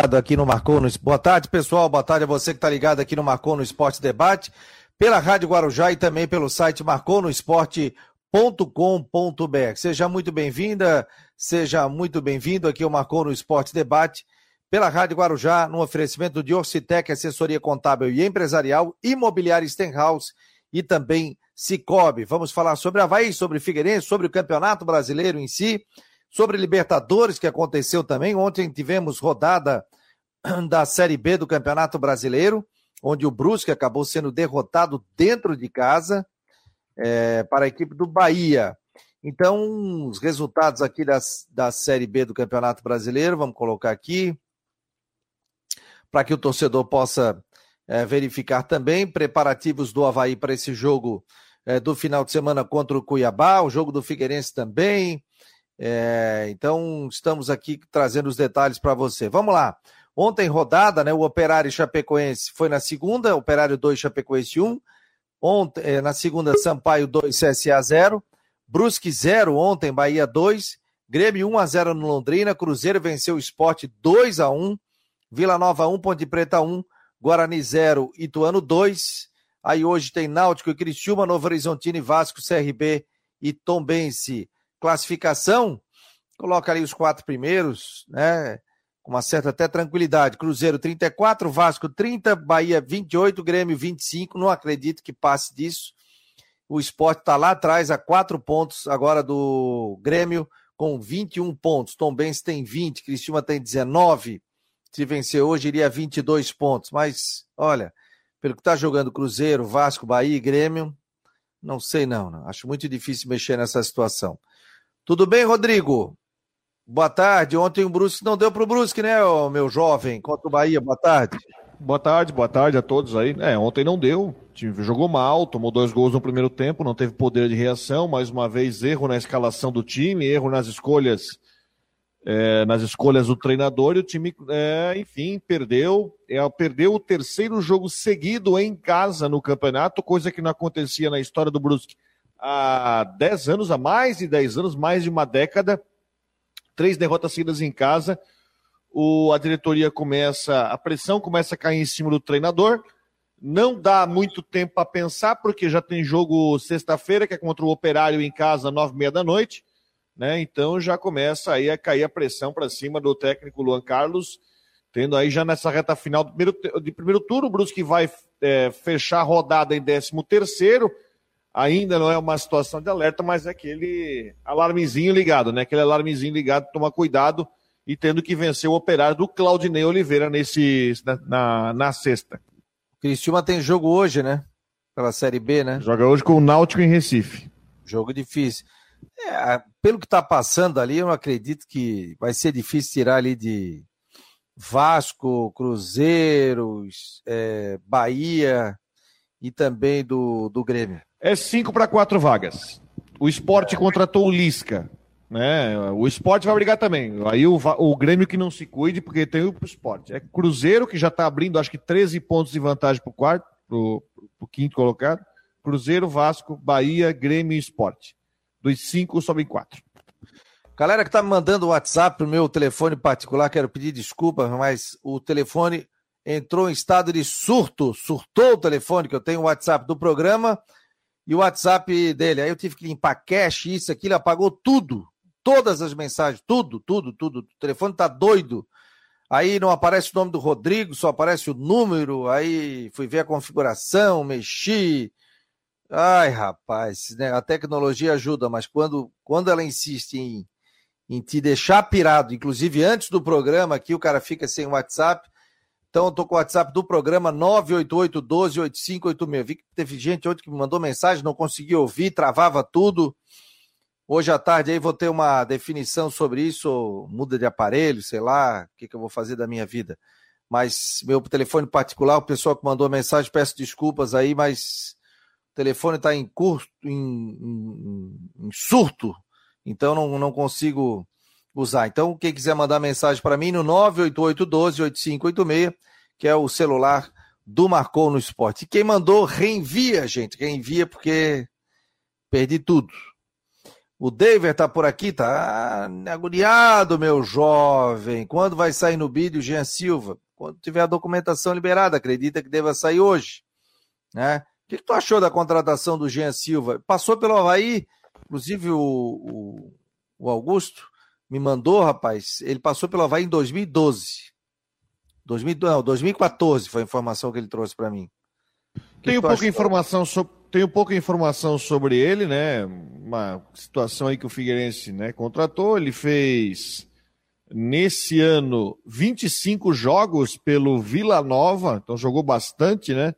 aqui no Marcou no Boa tarde, pessoal. Boa tarde a você que está ligado aqui no Marcou no Esporte Debate, pela Rádio Guarujá e também pelo site marconosport.com.br. Seja muito bem-vinda, seja muito bem-vindo aqui ao Marcou no Esporte Debate, pela Rádio Guarujá, no oferecimento de Orcitec, assessoria contábil e empresarial, imobiliária Stenhouse e também Cicobi. Vamos falar sobre Havaí, sobre Figueirense, sobre o Campeonato Brasileiro em si Sobre Libertadores, que aconteceu também. Ontem tivemos rodada da Série B do Campeonato Brasileiro, onde o Brusque acabou sendo derrotado dentro de casa é, para a equipe do Bahia. Então, os resultados aqui das, da Série B do Campeonato Brasileiro, vamos colocar aqui, para que o torcedor possa é, verificar também. Preparativos do Havaí para esse jogo é, do final de semana contra o Cuiabá, o jogo do Figueirense também. É, então, estamos aqui trazendo os detalhes para você. Vamos lá. Ontem, rodada, né? O Operário Chapecoense foi na segunda, Operário 2, Chapecoense 1. Ontem, é, na segunda, Sampaio 2, CSA 0. Brusque 0 ontem, Bahia 2. Grêmio 1 a 0 no Londrina. Cruzeiro venceu o Esporte 2 a 1. Vila Nova 1, Ponte Preta 1. Guarani 0, Ituano 2. Aí hoje tem Náutico e Criciúma, Novo Horizontino Vasco, CRB e Tombense classificação, coloca ali os quatro primeiros, né? Com uma certa até tranquilidade. Cruzeiro 34, Vasco 30, Bahia 28, Grêmio 25. Não acredito que passe disso. O esporte está lá atrás, a quatro pontos agora do Grêmio, com 21 pontos. Tom Benz tem 20, Cristiúma tem 19. Se vencer hoje, iria 22 pontos. Mas, olha, pelo que está jogando Cruzeiro, Vasco, Bahia e Grêmio, não sei não, não. Acho muito difícil mexer nessa situação. Tudo bem, Rodrigo? Boa tarde. Ontem o Brusque não deu para o Brusque, né, meu jovem? Contra o Bahia. Boa tarde. Boa tarde, boa tarde a todos aí. É, ontem não deu. O time jogou mal, tomou dois gols no primeiro tempo, não teve poder de reação. Mais uma vez, erro na escalação do time, erro nas escolhas. É, nas escolhas do treinador e o time, é, enfim, perdeu. É, perdeu o terceiro jogo seguido em casa no campeonato, coisa que não acontecia na história do Brusque há 10 anos, há mais de 10 anos, mais de uma década. Três derrotas seguidas em casa. O, a diretoria começa, a pressão começa a cair em cima do treinador. Não dá muito tempo para pensar, porque já tem jogo sexta-feira, que é contra o Operário em casa, nove e meia da noite. Né? Então já começa aí a cair a pressão para cima do técnico Luan Carlos, tendo aí já nessa reta final do primeiro, de primeiro turno, o Brusque vai é, fechar a rodada em 13 terceiro ainda não é uma situação de alerta, mas é aquele alarmezinho ligado, né? Aquele alarmezinho ligado, tomar cuidado e tendo que vencer o operário do Claudinei Oliveira nesse, na, na, na sexta. Cristiúma tem jogo hoje, né? Pela Série B, né? Joga hoje com o Náutico em Recife. Jogo difícil. É, pelo que está passando ali, eu não acredito que vai ser difícil tirar ali de Vasco, Cruzeiro, é, Bahia e também do, do Grêmio. É cinco para quatro vagas. O esporte contratou o Lisca. Né? O esporte vai brigar também. Aí o, o Grêmio que não se cuide, porque tem o esporte. É Cruzeiro, que já está abrindo, acho que 13 pontos de vantagem para o quarto, para o quinto colocado. Cruzeiro, Vasco, Bahia, Grêmio e Esporte. Dos cinco sobem quatro. Galera que tá me mandando o WhatsApp pro meu telefone particular, quero pedir desculpa, mas o telefone entrou em estado de surto, surtou o telefone, que eu tenho o WhatsApp do programa e o WhatsApp dele. Aí eu tive que limpar cache, isso, aquilo, apagou tudo. Todas as mensagens, tudo, tudo, tudo. O telefone tá doido. Aí não aparece o nome do Rodrigo, só aparece o número. Aí fui ver a configuração, mexi. Ai, rapaz, né? a tecnologia ajuda, mas quando, quando ela insiste em, em te deixar pirado, inclusive antes do programa aqui, o cara fica sem WhatsApp, então, eu tô com o WhatsApp do programa 988-12-8586. Vi que teve gente ontem que me mandou mensagem, não consegui ouvir, travava tudo. Hoje à tarde aí vou ter uma definição sobre isso, muda de aparelho, sei lá, o que, que eu vou fazer da minha vida. Mas meu telefone particular, o pessoal que mandou mensagem, peço desculpas aí, mas o telefone está em curto, em, em, em, surto, então não, não consigo usar. Então, quem quiser mandar mensagem para mim no 988128586, que é o celular do Marcou no Esporte. E quem mandou, reenvia, gente, reenvia porque perdi tudo. O David tá por aqui, tá agoniado, meu jovem. Quando vai sair no vídeo, Jean Silva? Quando tiver a documentação liberada, acredita que deva sair hoje. Né? O que, que tu achou da contratação do Jean Silva? Passou pelo Havaí, inclusive o, o, o Augusto me mandou, rapaz, ele passou pelo Havaí em 2012. 2000, não, 2014 foi a informação que ele trouxe para mim. Tenho pouca informação sobre tenho pouca informação sobre ele, né? Uma situação aí que o Figueirense, né, contratou, ele fez nesse ano 25 jogos pelo Vila Nova, então jogou bastante, né?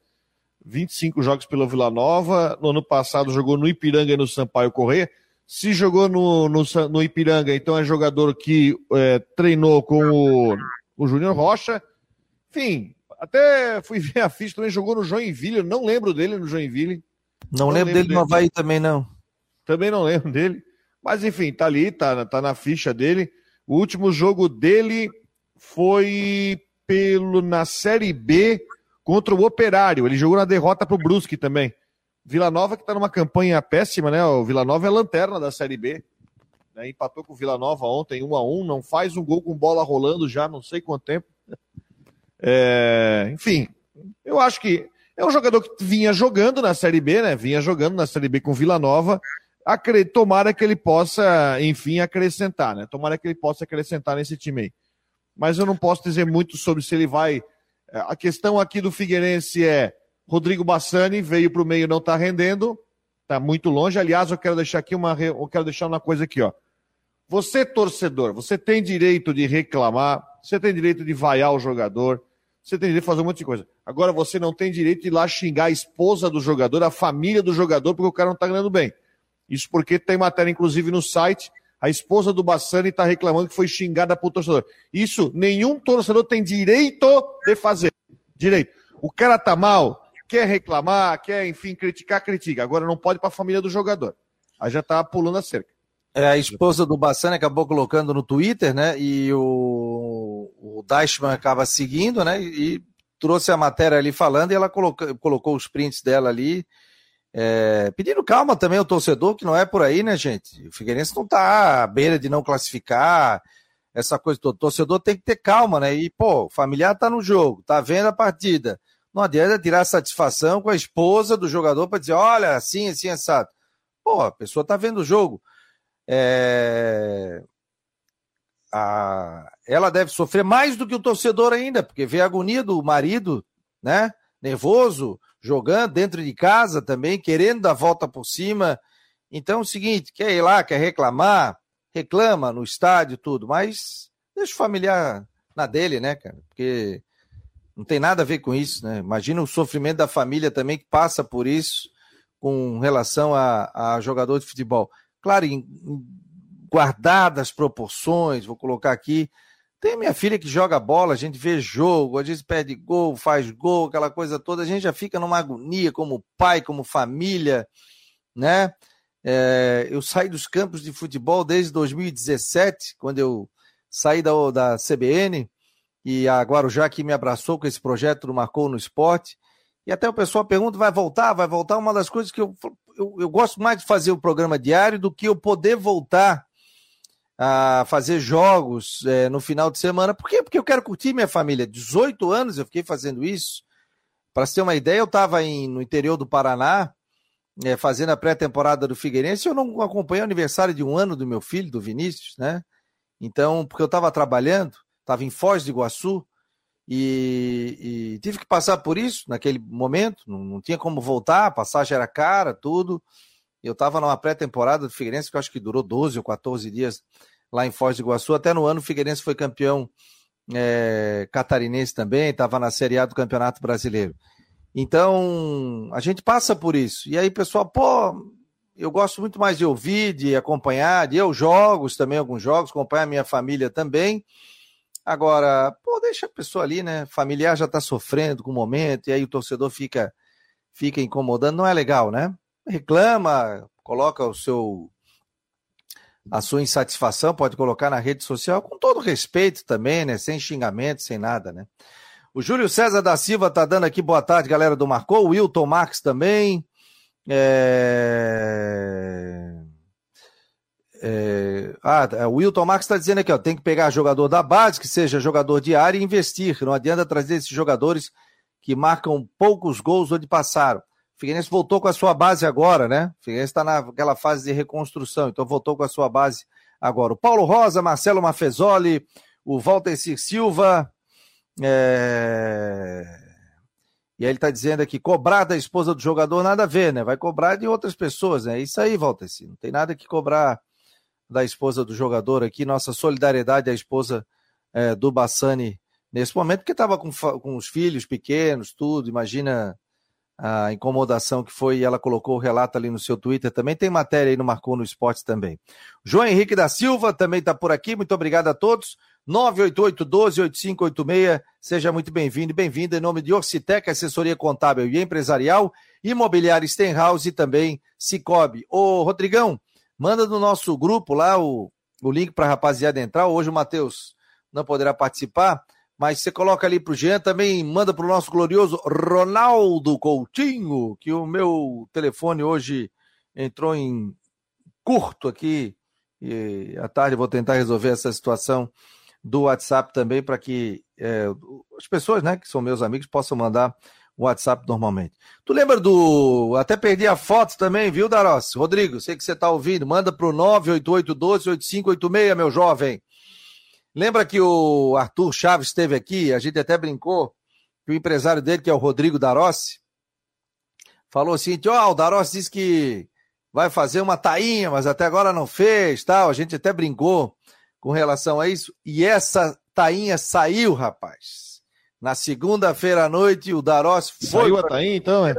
25 jogos pelo Vila Nova. No ano passado jogou no Ipiranga e no Sampaio Correia. Se jogou no, no, no Ipiranga, então é jogador que é, treinou com o, o Júnior Rocha. Enfim, até fui ver a ficha, também jogou no Joinville, não lembro dele no Joinville. Não, não lembro, lembro, dele no Havaí também, não. Também não lembro dele. Mas enfim, tá ali, tá, tá na ficha dele. O último jogo dele foi pelo na Série B contra o Operário. Ele jogou na derrota pro Brusque também. Vila Nova que tá numa campanha péssima, né? O Vila Nova é lanterna da Série B. Né? Empatou com o Vila Nova ontem, um a um, não faz um gol com bola rolando já não sei quanto tempo. É... enfim, eu acho que é um jogador que vinha jogando na Série B, né? Vinha jogando na Série B com Vila Nova. Tomara que ele possa, enfim, acrescentar, né? Tomara que ele possa acrescentar nesse time aí. Mas eu não posso dizer muito sobre se ele vai. É, a questão aqui do Figueirense é: Rodrigo Bassani veio para o meio, não está rendendo, está muito longe. Aliás, eu quero deixar aqui uma, eu quero deixar uma coisa aqui, ó. Você torcedor, você tem direito de reclamar, você tem direito de vaiar o jogador, você tem direito de fazer um monte de coisa. Agora você não tem direito de ir lá xingar a esposa do jogador, a família do jogador, porque o cara não está ganhando bem. Isso porque tem matéria, inclusive, no site. A esposa do Bassani está reclamando que foi xingada por torcedor. Isso nenhum torcedor tem direito de fazer. Direito. O cara tá mal, quer reclamar, quer, enfim, criticar, critica. Agora não pode para a família do jogador. Aí já tá pulando a cerca. É, a esposa do Bassani acabou colocando no Twitter, né? E o, o Deichmann acaba seguindo, né? E trouxe a matéria ali falando e ela colocou, colocou os prints dela ali. É, pedindo calma também ao torcedor, que não é por aí, né, gente? O Figueirense não tá à beira de não classificar, essa coisa toda. O torcedor tem que ter calma, né? E, pô, o familiar tá no jogo, tá vendo a partida. Não adianta tirar satisfação com a esposa do jogador para dizer, olha, assim, assim, assado. Pô, a pessoa tá vendo o jogo. É... A... Ela deve sofrer mais do que o torcedor ainda, porque vê a agonia do marido, né? Nervoso, jogando dentro de casa também, querendo dar volta por cima. Então é o seguinte, quer ir lá, quer reclamar, reclama no estádio, tudo, mas deixa o familiar na dele, né, cara? Porque não tem nada a ver com isso, né? Imagina o sofrimento da família também que passa por isso com relação a, a jogador de futebol claro, em, guardadas proporções, vou colocar aqui. Tem minha filha que joga bola, a gente vê jogo, às vezes perde gol, faz gol, aquela coisa toda, a gente já fica numa agonia como pai, como família, né? É, eu saí dos campos de futebol desde 2017, quando eu saí da, da CBN, e a Guarujá que me abraçou com esse projeto do Marcou no Esporte. E até o pessoal pergunta: vai voltar? Vai voltar? Uma das coisas que eu, eu, eu gosto mais de fazer o programa diário do que eu poder voltar a fazer jogos é, no final de semana. Por quê? Porque eu quero curtir minha família. 18 anos eu fiquei fazendo isso. Para ter uma ideia, eu estava no interior do Paraná, é, fazendo a pré-temporada do Figueirense. Eu não acompanhei o aniversário de um ano do meu filho, do Vinícius, né? Então, porque eu estava trabalhando, estava em Foz do Iguaçu, e, e, tive que passar por isso naquele momento, não, não, tinha como voltar, a passagem era cara, tudo. Eu estava numa pré-temporada do Figueirense que eu acho que durou 12 ou 14 dias lá em Foz do Iguaçu. Até no ano o Figueirense foi campeão é, catarinense também, estava na Série A do Campeonato Brasileiro. Então, a gente passa por isso. E aí, pessoal, pô, eu gosto muito mais de ouvir, de acompanhar, de eu jogos também, alguns jogos, acompanhar a minha família também. Agora, pô, deixa a pessoa ali, né? Familiar já tá sofrendo com o momento, e aí o torcedor fica, fica incomodando, não é legal, né? Reclama, coloca o seu a sua insatisfação, pode colocar na rede social com todo respeito também, né? Sem xingamento, sem nada, né? O Júlio César da Silva tá dando aqui boa tarde, galera do Marcou. O Wilton Marques também. É... é, ah, o Wilton Marques está dizendo aqui, ó, tem que pegar jogador da base, que seja jogador de área e investir. Não adianta trazer esses jogadores que marcam poucos gols onde passaram. O Figueirense voltou com a sua base agora, né? O Figueirense está naquela fase de reconstrução, então voltou com a sua base agora. O Paulo Rosa, Marcelo Mafezoli, o Walter Silva, é... E aí ele está dizendo aqui, cobrar da esposa do jogador, nada a ver, né? Vai cobrar de outras pessoas, né? É isso aí, Walter. Não tem nada que cobrar da esposa do jogador aqui. Nossa solidariedade à esposa é, do Bassani nesse momento, porque estava com, com os filhos pequenos, tudo. Imagina a incomodação que foi, ela colocou o relato ali no seu Twitter também. Tem matéria aí no Marcou no Esporte também. João Henrique da Silva também está por aqui. Muito obrigado a todos. 988-12-8586. Seja muito bem-vindo e bem-vinda em nome de Orcitec, assessoria contábil e empresarial, Imobiliária Stenhouse e também Cicobi. Ô, Rodrigão, manda no nosso grupo lá o, o link para a rapaziada entrar. Hoje o Matheus não poderá participar, mas você coloca ali para o Jean, também manda para o nosso glorioso Ronaldo Coutinho, que o meu telefone hoje entrou em curto aqui, e à tarde vou tentar resolver essa situação do WhatsApp também para que é, as pessoas, né, que são meus amigos, possam mandar WhatsApp normalmente. Tu lembra do. Até perdi a foto também, viu, Daros? Rodrigo, sei que você está ouvindo, manda para o 988128586, meu jovem. Lembra que o Arthur Chaves esteve aqui, a gente até brincou, que o empresário dele, que é o Rodrigo Darossi, falou assim: ó, oh, o Darossi disse que vai fazer uma tainha, mas até agora não fez, tal. A gente até brincou com relação a isso. E essa tainha saiu, rapaz. Na segunda-feira à noite, o Darós foi. Saiu a tainha, então, é?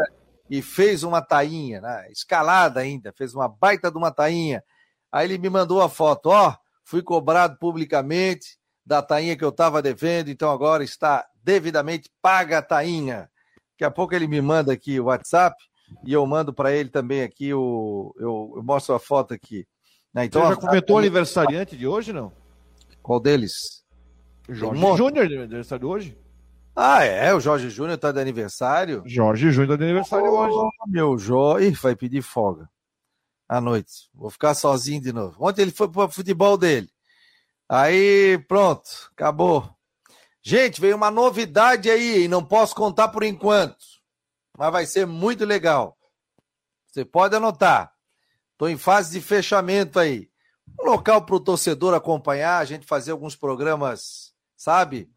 E fez uma tainha, né? escalada ainda, fez uma baita de uma tainha. Aí ele me mandou a foto, ó, fui cobrado publicamente da tainha que eu estava devendo, então agora está devidamente paga a tainha. Daqui a pouco ele me manda aqui o WhatsApp e eu mando para ele também aqui o. Eu, eu, mostro a foto aqui. Né? Então, Você já comentou o aniversariante de hoje, não? Qual deles? Jorge Júnior, aniversário hoje. Ah, é? O Jorge Júnior tá de aniversário? Jorge Júnior tá de aniversário oh, hoje. Meu Jorge. vai pedir folga. À noite. Vou ficar sozinho de novo. Ontem ele foi pro futebol dele. Aí, pronto. Acabou. Gente, veio uma novidade aí, e não posso contar por enquanto. Mas vai ser muito legal. Você pode anotar. Estou em fase de fechamento aí. Um local para o torcedor acompanhar, a gente fazer alguns programas, sabe?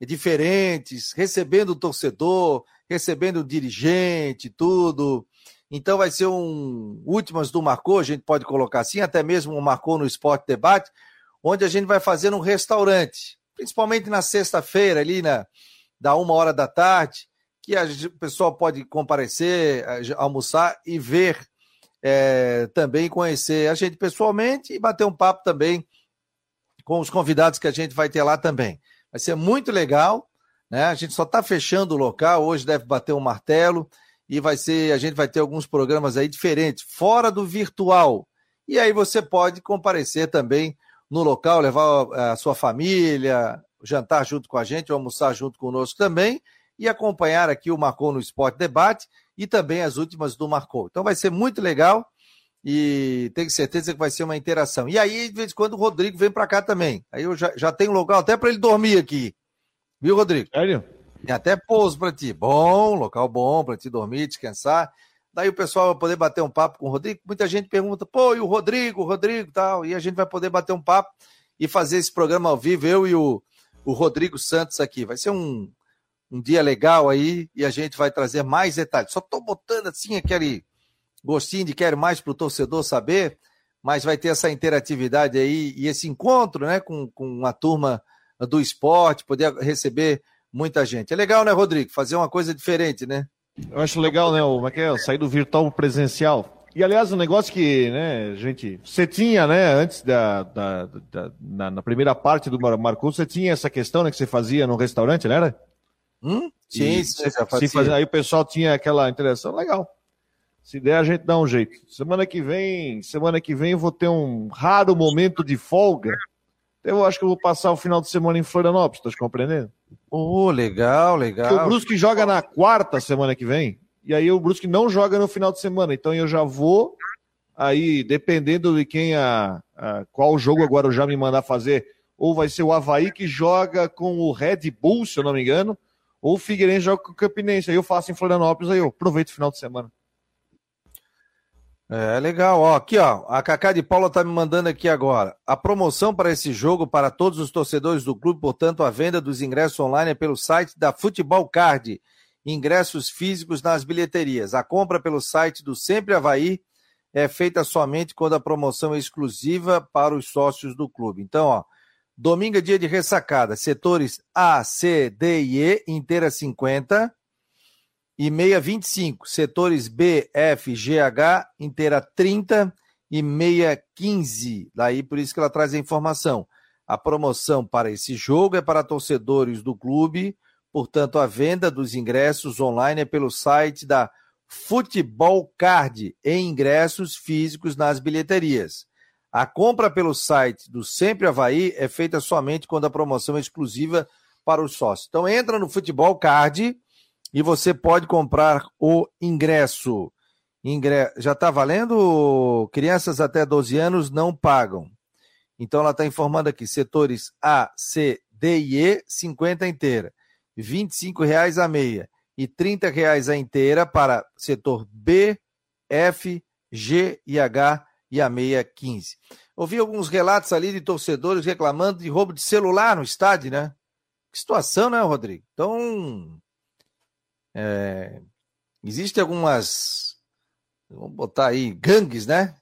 Diferentes, recebendo o torcedor, recebendo o dirigente, tudo. Então vai ser um últimas do Marcou, a gente pode colocar assim, até mesmo um Marcou no Esporte Debate, onde a gente vai fazer um restaurante, principalmente na sexta-feira, ali na, da uma hora da tarde, que a, o pessoal pode comparecer, almoçar e ver é, também conhecer a gente pessoalmente e bater um papo também com os convidados que a gente vai ter lá também. Vai ser muito legal, né? A gente só está fechando o local, hoje deve bater um martelo e vai ser, a gente vai ter alguns programas aí diferentes, fora do virtual. E aí você pode comparecer também no local, levar a sua família, jantar junto com a gente, almoçar junto conosco também e acompanhar aqui o Marcou no Esporte Debate e também as últimas do Marcou. Então vai ser muito legal e tenho certeza que vai ser uma interação. E aí, de vez em quando, o Rodrigo vem para cá também. Aí eu já, já tenho local até para ele dormir aqui. Viu, Rodrigo? Sério? Tem até pouso para ti. Bom, local bom para ti dormir, descansar. Daí o pessoal vai poder bater um papo com o Rodrigo. Muita gente pergunta, pô, e o Rodrigo, o Rodrigo tal. E a gente vai poder bater um papo e fazer esse programa ao vivo, eu e o, o Rodrigo Santos aqui. Vai ser um, um dia legal aí e a gente vai trazer mais detalhes. Só estou botando assim aquele gostinho de quero mais para o torcedor saber, mas vai ter essa interatividade aí e esse encontro né, com, com a turma do esporte, poder receber muita gente. É legal, né, Rodrigo? Fazer uma coisa diferente, né? Eu acho legal, né, o é, é sair do virtual pro presencial. E, aliás, um negócio que, né, gente, você tinha, né, antes da, da, da na, na, primeira parte do Marcos, você tinha essa questão, né, que você fazia no restaurante, não era? Hum? Sim, sim, se fazia, aí o pessoal tinha aquela interação legal. Se der, a gente dá um jeito. Semana que vem, semana que vem eu vou ter um raro momento de folga. Eu acho que eu vou passar o final de semana em Florianópolis, tá compreendendo? Oh, legal, legal. Porque o Brusque joga na quarta semana que vem, e aí o Brusque não joga no final de semana. Então eu já vou Aí, dependendo de quem a, a qual jogo agora o já me mandar fazer, ou vai ser o Havaí que joga com o Red Bull, se eu não me engano, ou o Figueirense joga com o Campinense. Aí eu faço em Florianópolis, aí eu aproveito o final de semana. É legal, ó, aqui ó, a Cacá de Paula tá me mandando aqui agora. A promoção para esse jogo para todos os torcedores do clube, portanto, a venda dos ingressos online é pelo site da Futebol Card. Ingressos físicos nas bilheterias. A compra pelo site do Sempre Havaí é feita somente quando a promoção é exclusiva para os sócios do clube. Então, ó, domingo é dia de ressacada. Setores A, C, D e E, inteira 50 e meia 25. Setores B, F, G, H, inteira 30 e meia 15. Daí por isso que ela traz a informação. A promoção para esse jogo é para torcedores do clube, portanto a venda dos ingressos online é pelo site da Futebol Card em ingressos físicos nas bilheterias. A compra pelo site do Sempre Havaí é feita somente quando a promoção é exclusiva para os sócios. Então entra no Futebol Card e você pode comprar o ingresso. Ingre... Já está valendo? Crianças até 12 anos não pagam. Então ela está informando aqui: setores A, C, D e E, 50 inteira. R$ 25,00 a meia e R$ 30,00 a inteira para setor B, F, G e H e a meia 15. Ouvi alguns relatos ali de torcedores reclamando de roubo de celular no estádio, né? Que situação, né, Rodrigo? Então, é, Existem algumas, vamos botar aí, gangues, né?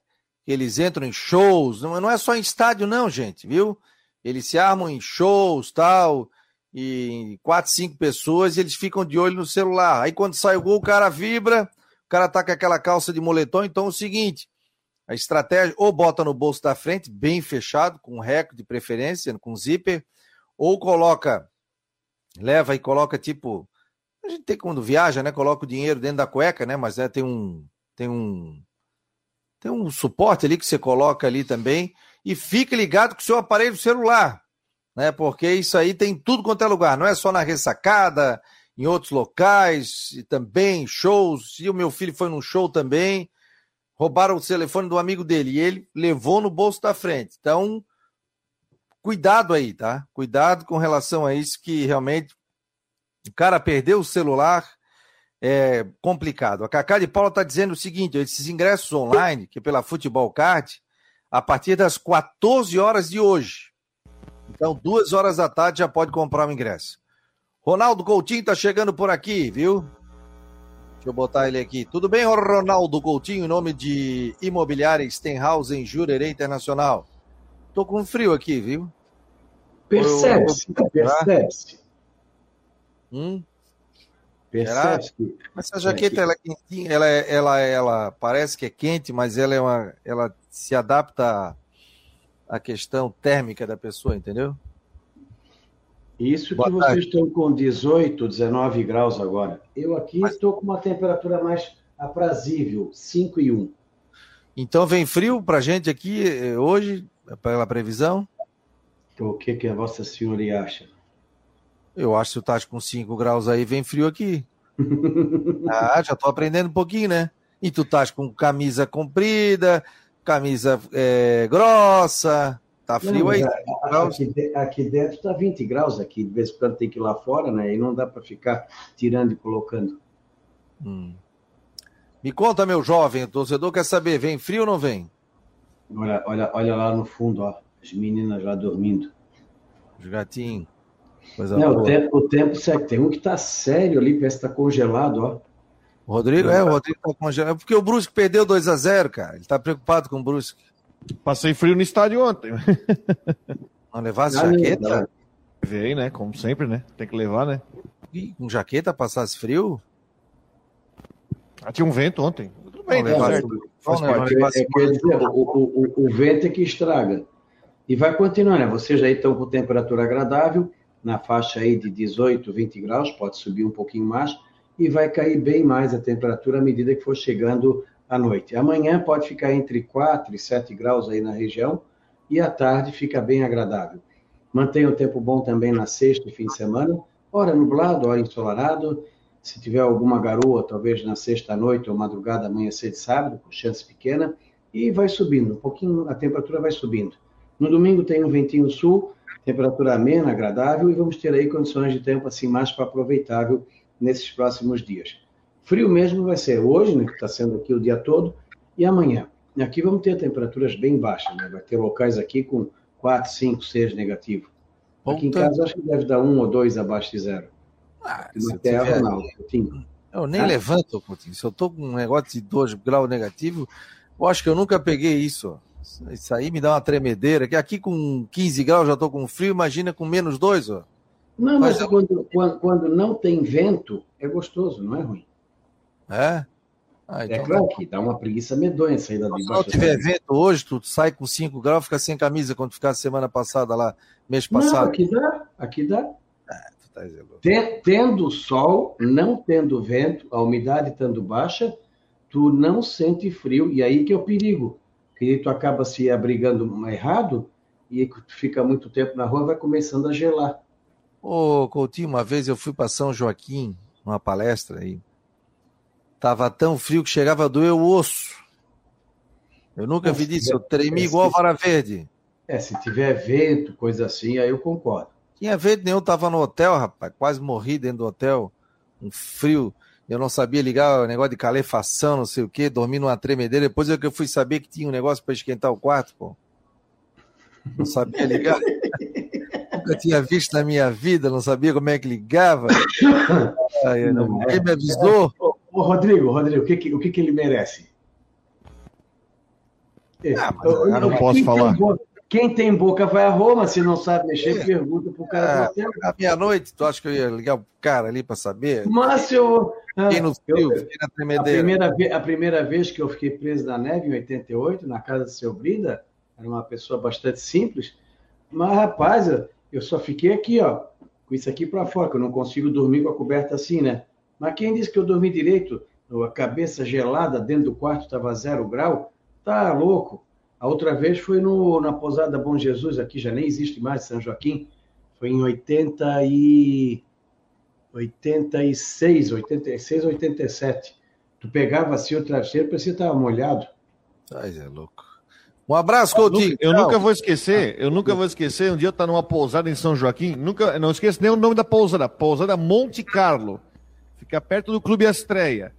Eles entram em shows, não, é só em estádio, não, gente, viu? Eles se armam em shows, tal, e quatro, cinco pessoas, e eles ficam de olho no celular. Aí quando sai o gol, o cara vibra, o cara tá com aquela calça de moletom, então é o seguinte, a estratégia, ou bota no bolso da frente, bem fechado, com reco de preferência, com zíper, ou coloca, leva e coloca tipo a gente tem quando viaja, né? Coloca o dinheiro dentro da cueca, né? Mas é, tem um. Tem um. Tem um suporte ali que você coloca ali também. E fique ligado com o seu aparelho celular. Né? Porque isso aí tem tudo quanto é lugar. Não é só na ressacada, em outros locais, e também shows. E o meu filho foi num show também. Roubaram o telefone do amigo dele e ele levou no bolso da frente. Então, cuidado aí, tá? Cuidado com relação a isso que realmente o cara perdeu o celular, é complicado. A Cacá de Paula está dizendo o seguinte: esses ingressos online, que é pela Futebol Card, a partir das 14 horas de hoje. Então, duas horas da tarde já pode comprar o ingresso. Ronaldo Coutinho está chegando por aqui, viu? Deixa eu botar ele aqui. Tudo bem, Ronaldo Coutinho, em nome de Imobiliária Stenhouse em Jurerê Internacional. Tô com frio aqui, viu? Percebe-se, percebe-se. Hum? Percebe que... Essa jaqueta, ela é quentinha, ela, é, ela, ela parece que é quente, mas ela, é uma, ela se adapta à questão térmica da pessoa, entendeu? Isso Boa que tarde. vocês estão com 18, 19 graus agora. Eu aqui mas... estou com uma temperatura mais aprazível, 5 e 1. Então vem frio para gente aqui eh, hoje, pela previsão? O que, que a Vossa Senhoria acha? Eu acho que o Tati com 5 graus aí vem frio aqui. ah, já tô aprendendo um pouquinho, né? E tu estás com camisa comprida, camisa é, grossa, tá frio não, aí. Aqui, aqui, dentro tá 20 graus aqui, de vez em quando tem que ir lá fora, né? E não dá para ficar tirando e colocando. Hum. Me conta, meu jovem, o torcedor quer saber, vem frio ou não vem? Olha, olha, olha lá no fundo, ó, as meninas já dormindo. Os gatinhos. Não, o tempo, o tempo certo. Tem um que tá sério ali, parece que tá congelado, ó. O Rodrigo, é, o Rodrigo tá congelado. É porque o Brusque perdeu 2 a 0 cara. Ele tá preocupado com o Brusque. Passei frio no estádio ontem. Não levasse jaqueta? Veio, né? Como sempre, né? Tem que levar, né? E com jaqueta passasse frio? Ah, tinha um vento ontem. Tudo bem, não, né? Certo. Não, não, é, é, quer dizer, o, o, o, o vento é que estraga. E vai continuar, né? Vocês aí estão com temperatura agradável na faixa aí de 18, 20 graus, pode subir um pouquinho mais, e vai cair bem mais a temperatura à medida que for chegando à noite. Amanhã pode ficar entre 4 e 7 graus aí na região, e à tarde fica bem agradável. Mantém o tempo bom também na sexta e fim de semana, hora nublado, hora ensolarado, se tiver alguma garoa, talvez na sexta noite ou madrugada, amanhã cedo sábado, com chance pequena, e vai subindo, um pouquinho a temperatura vai subindo. No domingo tem um ventinho sul, temperatura amena, agradável, e vamos ter aí condições de tempo assim mais para aproveitável nesses próximos dias. Frio mesmo vai ser hoje, né, que está sendo aqui o dia todo, e amanhã. Aqui vamos ter temperaturas bem baixas, né? Vai ter locais aqui com 4, 5, 6 negativo. Aqui em casa acho que deve dar um ou dois abaixo de zero. Ah, na terra, tiver... não. Eu nem ah. levanto, Coutinho. Se eu tô com um negócio de 2 graus negativo, eu acho que eu nunca peguei isso. Isso aí me dá uma tremedeira. Que aqui com 15 graus já tô com frio, imagina com menos 2, ó. Não, mas, quando, quando, quando, não tem vento, é gostoso, não é ruim. É? Ah, é então é claro tá. que dá uma preguiça medonha sair da Se não tiver vento hoje, tu sai com 5 graus, fica sem camisa quando ficar semana passada lá, mês passado. Não, aqui dá, aqui dá. Ah, tá tendo sol, não tendo vento, a umidade estando baixa, tu não sente frio, e aí que é o perigo. Que tu acaba se abrigando errado e tu fica muito tempo na rua, vai começando a gelar. Ô, Coutinho, uma vez eu fui para São Joaquim, numa palestra aí, Tava tão frio que chegava a doer o osso. Eu nunca vi disso, eu tremi é, igual vara verde. É, se tiver vento, coisa assim, aí eu concordo. Tinha vento nenhum, tava no hotel, rapaz, quase morri dentro do hotel, um frio, eu não sabia ligar o negócio de calefação, não sei o que, dormi numa tremedeira, depois é que eu fui saber que tinha um negócio para esquentar o quarto, pô. Não sabia ligar. nunca tinha visto na minha vida, não sabia como é que ligava. Ai, não, ninguém é. me avisou. Ô, Rodrigo, Rodrigo, o que, que o que, que ele merece? Ah, mas eu, eu não posso quem falar. Quem tem boca vai a Roma, se não sabe mexer, é. pergunta pro cara ah, do hotel. À meia-noite, tu acha que eu ia ligar o cara ali para saber? Márcio, fiquei no frio, eu, fiquei na tremedeira. A primeira, a primeira vez que eu fiquei preso na neve, em 88, na casa do seu Brida, era uma pessoa bastante simples, mas, rapaz, eu, eu só fiquei aqui, ó, com isso aqui para fora, que eu não consigo dormir com a coberta assim, né? Mas quem disse que eu dormi direito, a cabeça gelada dentro do quarto estava zero grau, tá louco. A outra vez foi no, na pousada Bom Jesus, aqui já nem existe mais, São Joaquim. Foi em 80 e... 86, 86, 87. Tu pegava assim o travesseiro, parecia que estava molhado. Ai, é louco. Um abraço, Coutinho. Eu, eu nunca vou esquecer, eu nunca vou esquecer, um dia eu estava numa pousada em São Joaquim, nunca, não esqueço nem o nome da pousada, pousada Monte Carlo. Fica perto do Clube Estreia.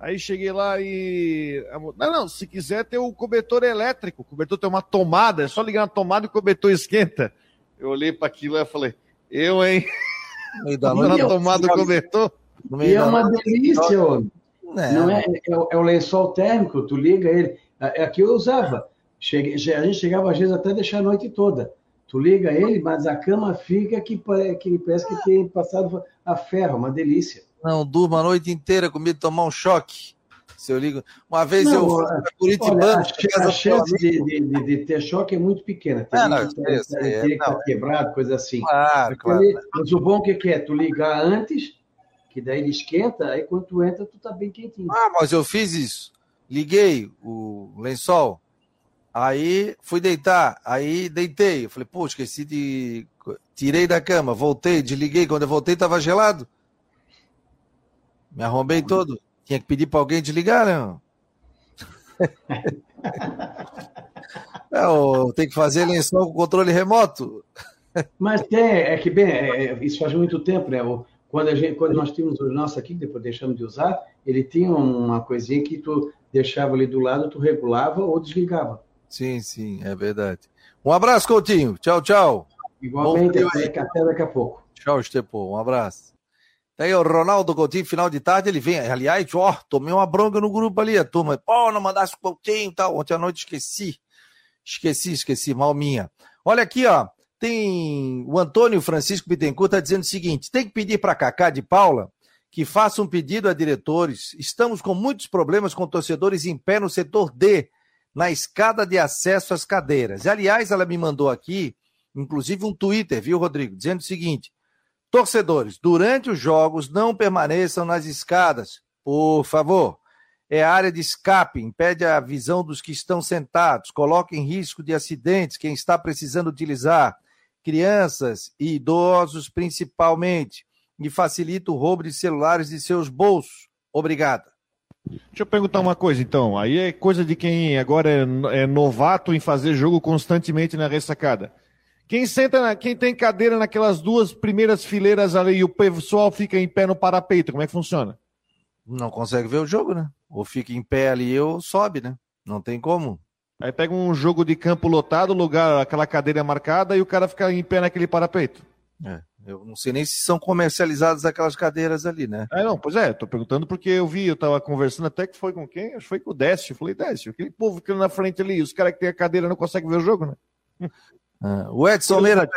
Aí cheguei lá e. Não, não, se quiser ter o cobertor elétrico. O cobertor tem uma tomada, é só ligar na tomada e o cobertor esquenta. Eu olhei para aquilo e falei, eu, hein? Da na tomada do cobertor. E é uma delícia, homem. É. Não é, é, é, o lençol térmico, tu liga ele. É, aqui eu usava. Cheguei, a gente chegava às vezes até deixar a noite toda. Tu liga ele, mas a cama fica que, que parece que tem passado a ferro, uma delícia. Não durmo a noite inteira com medo de tomar um choque. Se eu ligo. Uma vez não, eu fui para Curitibano. a, a chance de, de, de, ter choque é muito pequena. Tem não, que é, estar quebrado, coisa assim. Claro, claro. Mas o bom que é, tu ligar antes, que daí ele esquenta, aí quando tu entra, tu tá bem quentinho. Ah, mas eu fiz isso. Liguei o lençol, aí fui deitar, aí deitei. Eu falei, pô, esqueci de. Tirei da cama, voltei, desliguei. Quando eu voltei, tava gelado. Me arrombei todo. Tinha que pedir para alguém desligar, né? é, tem que fazer lençol com controle remoto. Mas tem, é que bem, é, é, isso faz muito tempo, né? Quando, gente, quando nós tínhamos o nosso aqui, depois deixamos de usar, ele tinha uma coisinha que tu deixava ali do lado, tu regulava ou desligava. Sim, sim, é verdade. Um abraço, Coutinho. Tchau, tchau. Igualmente, até daqui a pouco. Tchau, Estepo. Um abraço. Aí o Ronaldo Coutinho, final de tarde, ele vem. Aliás, ó, tomei uma bronca no grupo ali, a turma. Pô, não mandasse o Coutinho e tal. Ontem à noite esqueci. Esqueci, esqueci, mal minha. Olha aqui, ó. Tem o Antônio Francisco Bittencourt tá dizendo o seguinte: tem que pedir para Cacá de Paula que faça um pedido a diretores. Estamos com muitos problemas com torcedores em pé no setor D, na escada de acesso às cadeiras. E, aliás, ela me mandou aqui, inclusive, um Twitter, viu, Rodrigo, dizendo o seguinte: Torcedores, durante os jogos não permaneçam nas escadas, por favor. É área de escape, impede a visão dos que estão sentados, coloca em risco de acidentes quem está precisando utilizar, crianças e idosos principalmente, e facilita o roubo de celulares de seus bolsos. Obrigada. Deixa eu perguntar uma coisa, então. Aí é coisa de quem agora é, é novato em fazer jogo constantemente na ressacada. Quem senta, na, quem tem cadeira naquelas duas primeiras fileiras ali e o pessoal fica em pé no parapeito, como é que funciona? Não consegue ver o jogo, né? Ou fica em pé ali ou sobe, né? Não tem como. Aí pega um jogo de campo lotado, lugar, aquela cadeira marcada e o cara fica em pé naquele parapeito. É. Eu não sei nem se são comercializadas aquelas cadeiras ali, né? É, não, pois é, tô perguntando porque eu vi, eu tava conversando até que foi com quem? Acho que foi com o Décio. Eu falei, Décio, aquele povo que na frente ali, os caras que tem a cadeira não conseguem ver o jogo, né? Ah, o Edson Meira,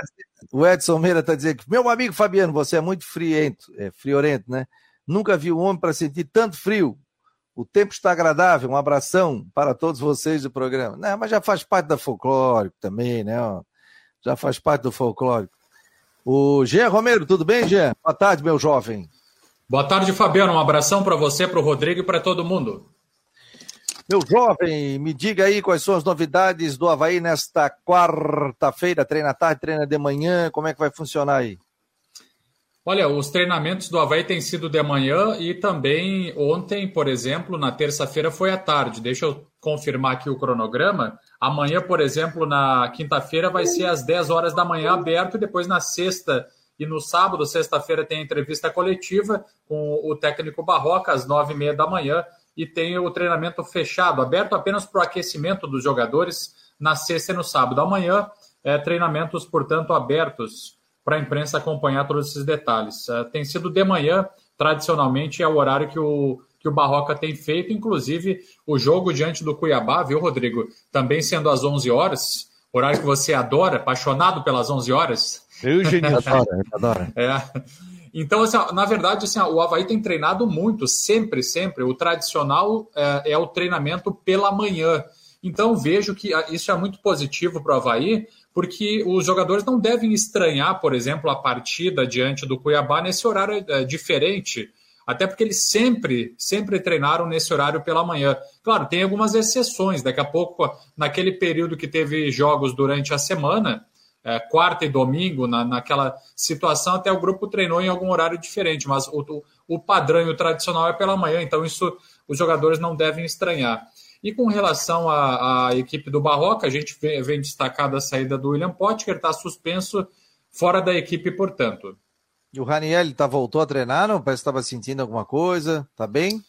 o Edson Meira tá dizendo que, meu amigo Fabiano, você é muito friento, é friorento, né? Nunca vi um homem para sentir tanto frio. O tempo está agradável. Um abração para todos vocês do programa. Não, mas já faz parte da folclórico também, né? Já faz parte do folclórico. O Jean Romero, tudo bem, Jean? Boa tarde, meu jovem. Boa tarde, Fabiano. Um abração para você, para o Rodrigo e para todo mundo. Meu jovem, me diga aí quais são as novidades do Havaí nesta quarta-feira. Treina tarde, treina de manhã. Como é que vai funcionar aí? Olha, os treinamentos do Havaí têm sido de manhã e também ontem, por exemplo, na terça-feira foi à tarde. Deixa eu confirmar aqui o cronograma. Amanhã, por exemplo, na quinta-feira vai ser às 10 horas da manhã aberto e depois na sexta e no sábado, sexta-feira, tem entrevista coletiva com o técnico Barroca às 9 e meia da manhã e tem o treinamento fechado, aberto apenas para o aquecimento dos jogadores na sexta e no sábado. Amanhã, é, treinamentos, portanto, abertos para a imprensa acompanhar todos esses detalhes. Uh, tem sido de manhã, tradicionalmente é o horário que o, que o Barroca tem feito, inclusive o jogo diante do Cuiabá, viu, Rodrigo? Também sendo às 11 horas, horário que você adora, apaixonado pelas 11 horas. Eu, Genil, adoro, adoro. É. Então, assim, na verdade, assim, o Havaí tem treinado muito, sempre, sempre. O tradicional é, é o treinamento pela manhã. Então, vejo que ah, isso é muito positivo para o Havaí, porque os jogadores não devem estranhar, por exemplo, a partida diante do Cuiabá nesse horário é, diferente, até porque eles sempre, sempre treinaram nesse horário pela manhã. Claro, tem algumas exceções, daqui a pouco, naquele período que teve jogos durante a semana, é, quarta e domingo, na, naquela situação, até o grupo treinou em algum horário diferente, mas o, o, padrão e o tradicional é pela manhã, então isso os jogadores não devem estranhar. E com relação à, à equipe do Barroca, a gente vem, vem destacado a saída do William Potker, está suspenso fora da equipe, portanto. E o Raniel tá, voltou a treinar, não? Parece que estava sentindo alguma coisa. Tá bem?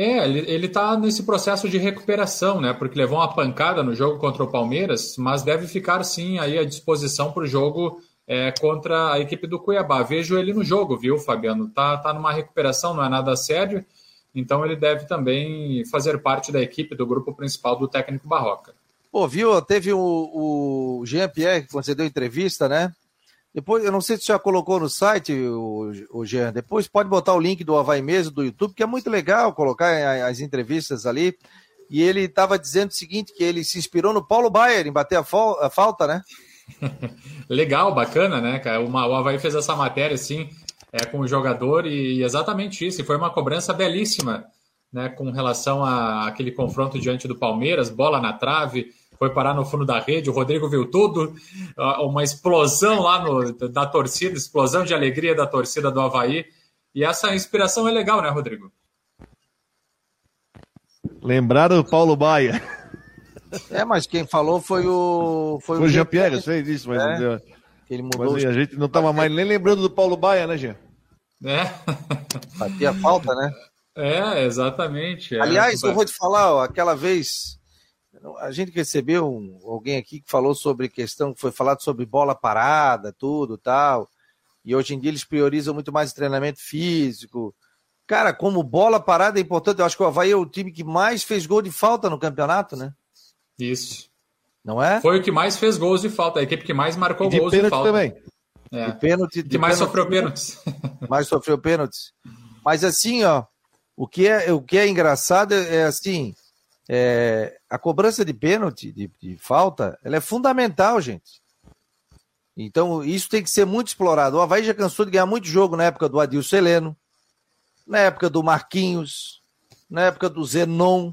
É, ele está nesse processo de recuperação, né? Porque levou uma pancada no jogo contra o Palmeiras, mas deve ficar sim aí à disposição para o jogo é, contra a equipe do Cuiabá. Vejo ele no jogo, viu, Fabiano? Tá, tá numa recuperação, não é nada sério. Então ele deve também fazer parte da equipe do grupo principal do técnico Barroca. Pô, viu? Teve o, o Jean Pierre que concedeu entrevista, né? Depois, eu não sei se você já colocou no site, o, Jean. Depois pode botar o link do Havaí mesmo, do YouTube, que é muito legal colocar as entrevistas ali. E ele estava dizendo o seguinte: que ele se inspirou no Paulo Baier em bater a, a falta, né? legal, bacana, né, cara? o Havaí fez essa matéria, assim, é, com o jogador e exatamente isso. E foi uma cobrança belíssima né, com relação àquele confronto diante do Palmeiras, bola na trave, foi parar no fundo da rede. O Rodrigo viu tudo, uma explosão lá no, da torcida, explosão de alegria da torcida do Havaí. E essa inspiração é legal, né, Rodrigo? Lembraram do Paulo Baia. É, mas quem falou foi o. Foi, foi o Jean-Pierre, eu sei disso, mas. É. Ele mudou Mas, os... a gente não estava mais nem lembrando do Paulo Baia, né, Jean? É. Batia falta, né? É, exatamente. É. Aliás, eu vou te falar, ó, aquela vez a gente recebeu um, alguém aqui que falou sobre questão, foi falado sobre bola parada, tudo tal. E hoje em dia eles priorizam muito mais o treinamento físico. Cara, como bola parada é importante, eu acho que o Havaí é o time que mais fez gol de falta no campeonato, né? Isso. Não é? Foi o que mais fez gols de falta, a equipe que mais marcou de gols de falta. também. É. De pênalti, que mais pênalti, sofreu pênaltis. Mais sofreu pênaltis. Mas assim, ó, o que é, o que é engraçado é, é assim, é, a cobrança de pênalti, de, de, falta, ela é fundamental, gente. Então, isso tem que ser muito explorado. O Havaí já cansou de ganhar muito jogo na época do Adil Seleno, na época do Marquinhos, na época do Zenon,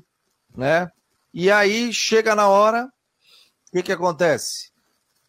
né? E aí chega na hora, que, que acontece?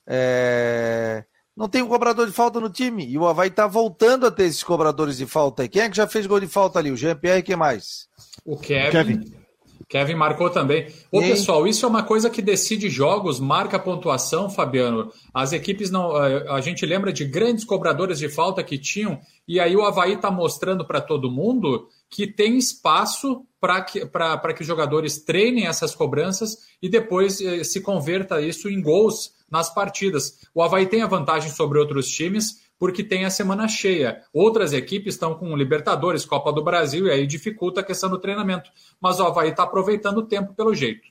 É... não tem um cobrador de falta no time. E o Havaí está voltando a ter esses cobradores de falta aí. Quem é que já fez gol de falta ali? O Jean-Pierre e quem mais? O Kevin. Kevin. Kevin marcou também. Ô, e... pessoal, isso é uma coisa que decide jogos, marca pontuação, Fabiano. As equipes não. A gente lembra de grandes cobradores de falta que tinham, e aí o Havaí está mostrando para todo mundo que tem espaço para que, que os jogadores treinem essas cobranças e depois eh, se converta isso em gols nas partidas. O Havaí tem a vantagem sobre outros times porque tem a semana cheia. Outras equipes estão com Libertadores, Copa do Brasil, e aí dificulta a questão do treinamento. Mas o Havaí está aproveitando o tempo pelo jeito.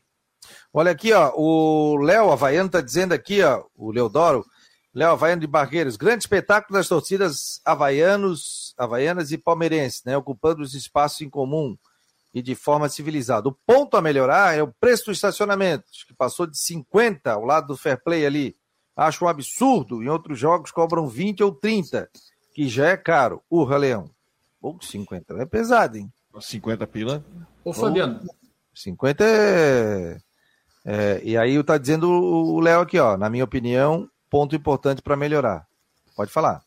Olha aqui, ó, o Léo Havaiano está dizendo aqui, ó, o Leodoro, Léo Havaiano de Barreiros, grande espetáculo das torcidas havaianos, havaianas e palmeirenses, né, ocupando os espaços em comum e de forma civilizada. O ponto a melhorar é o preço do estacionamento, que passou de 50 ao lado do fair play ali. Acho um absurdo. Em outros jogos cobram 20 ou 30, que já é caro. Urra, Leão. Ou 50 é pesado, hein? 50 pila. Ô, Fabiano. 50 é... é. E aí tá dizendo o Léo aqui, ó. Na minha opinião, ponto importante para melhorar. Pode falar.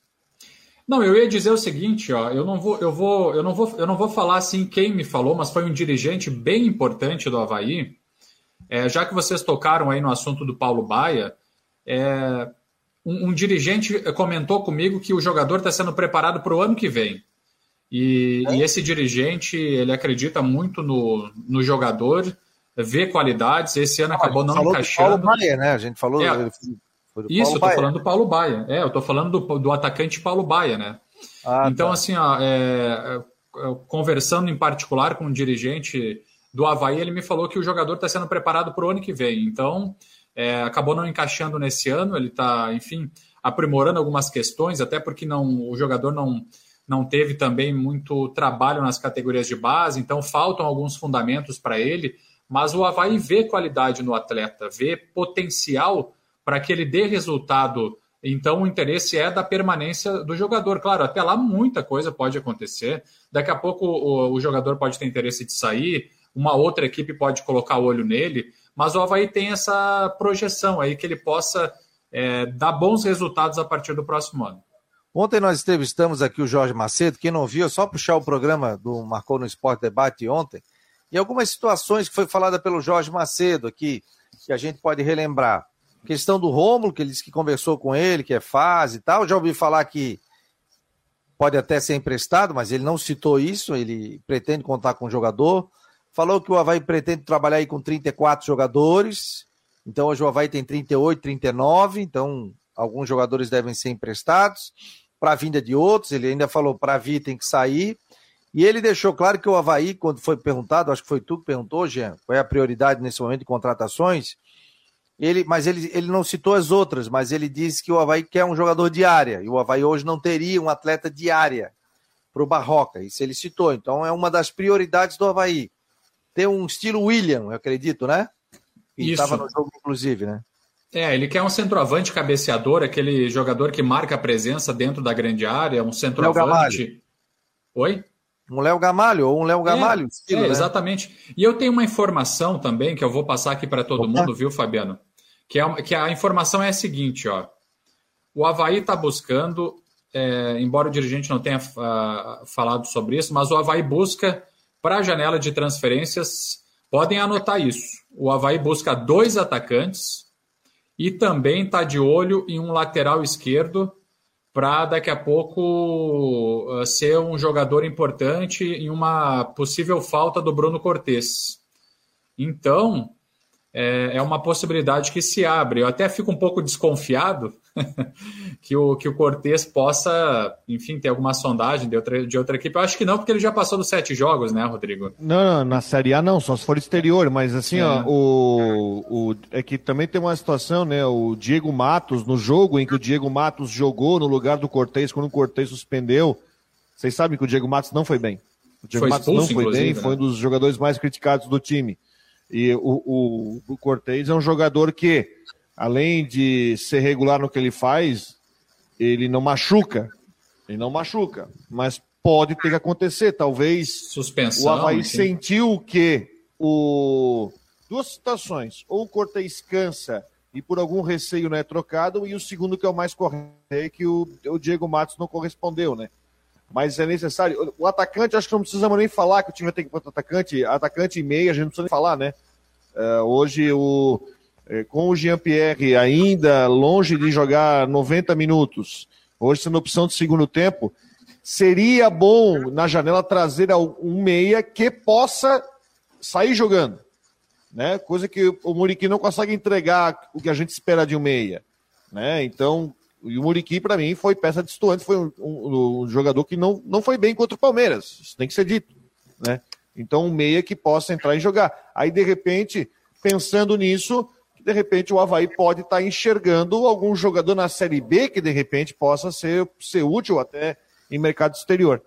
Não, eu ia dizer o seguinte, ó, eu não vou, eu vou, eu não vou, eu não vou falar assim quem me falou, mas foi um dirigente bem importante do Havaí. É, já que vocês tocaram aí no assunto do Paulo Baia, é, um, um, dirigente comentou comigo que o jogador está sendo preparado para o ano que vem. E, é. e, esse dirigente, ele acredita muito no, no jogador, vê qualidades. Esse ano acabou não encaixando. Paulo Baia, né? A gente falou. É, isso, eu estou falando do Paulo Baia. É, eu estou falando do, do atacante Paulo Baia, né? Ah, então, tá. assim, ó, é, é, conversando em particular com um dirigente do Havaí, ele me falou que o jogador está sendo preparado para o ano que vem. Então, é, acabou não encaixando nesse ano, ele está, enfim, aprimorando algumas questões, até porque não, o jogador não, não teve também muito trabalho nas categorias de base, então faltam alguns fundamentos para ele, mas o Havaí vê qualidade no atleta, vê potencial para que ele dê resultado. Então, o interesse é da permanência do jogador. Claro, até lá muita coisa pode acontecer. Daqui a pouco o, o jogador pode ter interesse de sair, uma outra equipe pode colocar o olho nele, mas o Havaí tem essa projeção aí que ele possa é, dar bons resultados a partir do próximo ano. Ontem nós entrevistamos aqui o Jorge Macedo, quem não viu, é só puxar o programa do Marcou no Esporte Debate ontem, e algumas situações que foi falada pelo Jorge Macedo aqui, que a gente pode relembrar. Questão do Rômulo, que ele disse que conversou com ele, que é fase e tal. Já ouvi falar que pode até ser emprestado, mas ele não citou isso, ele pretende contar com o jogador. Falou que o Havaí pretende trabalhar aí com 34 jogadores. Então hoje o Havaí tem 38, 39, então alguns jogadores devem ser emprestados. Para a vinda de outros, ele ainda falou para vir tem que sair. E ele deixou claro que o Havaí, quando foi perguntado, acho que foi tu que perguntou, Jean, qual é a prioridade nesse momento de contratações, ele, mas ele, ele não citou as outras, mas ele disse que o Havaí quer um jogador de área, e o Havaí hoje não teria um atleta de área para o Barroca, isso ele citou. Então é uma das prioridades do Havaí. Ter um estilo William, eu acredito, né? Que estava no jogo, inclusive, né? É, ele quer um centroavante cabeceador, aquele jogador que marca a presença dentro da grande área, um centroavante. Oi? Um Léo Gamalho ou um Léo Gamalho. É, estilo, é né? exatamente. E eu tenho uma informação também que eu vou passar aqui para todo Opa. mundo, viu, Fabiano? Que, é, que a informação é a seguinte, ó. O Havaí está buscando, é, embora o dirigente não tenha uh, falado sobre isso, mas o Havaí busca para a janela de transferências, podem anotar isso. O Havaí busca dois atacantes e também está de olho em um lateral esquerdo para daqui a pouco uh, ser um jogador importante em uma possível falta do Bruno Cortes. Então, é, é uma possibilidade que se abre. Eu até fico um pouco desconfiado que o, que o Cortes possa, enfim, ter alguma sondagem de outra, de outra equipe. Eu acho que não, porque ele já passou dos sete jogos, né, Rodrigo? Não, não na Série A não, só se for exterior, mas assim, é. ó, o, o, é que também tem uma situação, né, o Diego Matos, no jogo em que o Diego Matos jogou no lugar do Cortes, quando o Cortes suspendeu, vocês sabem que o Diego Matos não foi bem. O Diego foi Matos não foi bem, né? foi um dos jogadores mais criticados do time. E o, o, o Cortez é um jogador que, além de ser regular no que ele faz, ele não machuca. Ele não machuca. Mas pode ter que acontecer. Talvez Suspensão, o Havaí enfim. sentiu que o. Duas situações. Ou o Cortez cansa e por algum receio não é trocado, e o segundo que é o mais correto, é que o, o Diego Matos não correspondeu, né? Mas é necessário. O atacante, acho que não precisamos nem falar que o time vai ter que botar atacante, atacante e meia, a gente não precisa nem falar, né? Uh, hoje, o, é, com o Jean-Pierre ainda longe de jogar 90 minutos, hoje sendo opção de segundo tempo, seria bom na janela trazer um meia que possa sair jogando né? Coisa que o Muriqui não consegue entregar o que a gente espera de um meia, né? Então, o Muriqui para mim foi peça de estuante, foi um, um, um, jogador que não, não foi bem contra o Palmeiras, isso tem que ser dito, né? Então, um meia que possa entrar e jogar. Aí, de repente, pensando nisso, de repente o Havaí pode estar tá enxergando algum jogador na Série B que de repente possa ser, ser útil até em mercado exterior.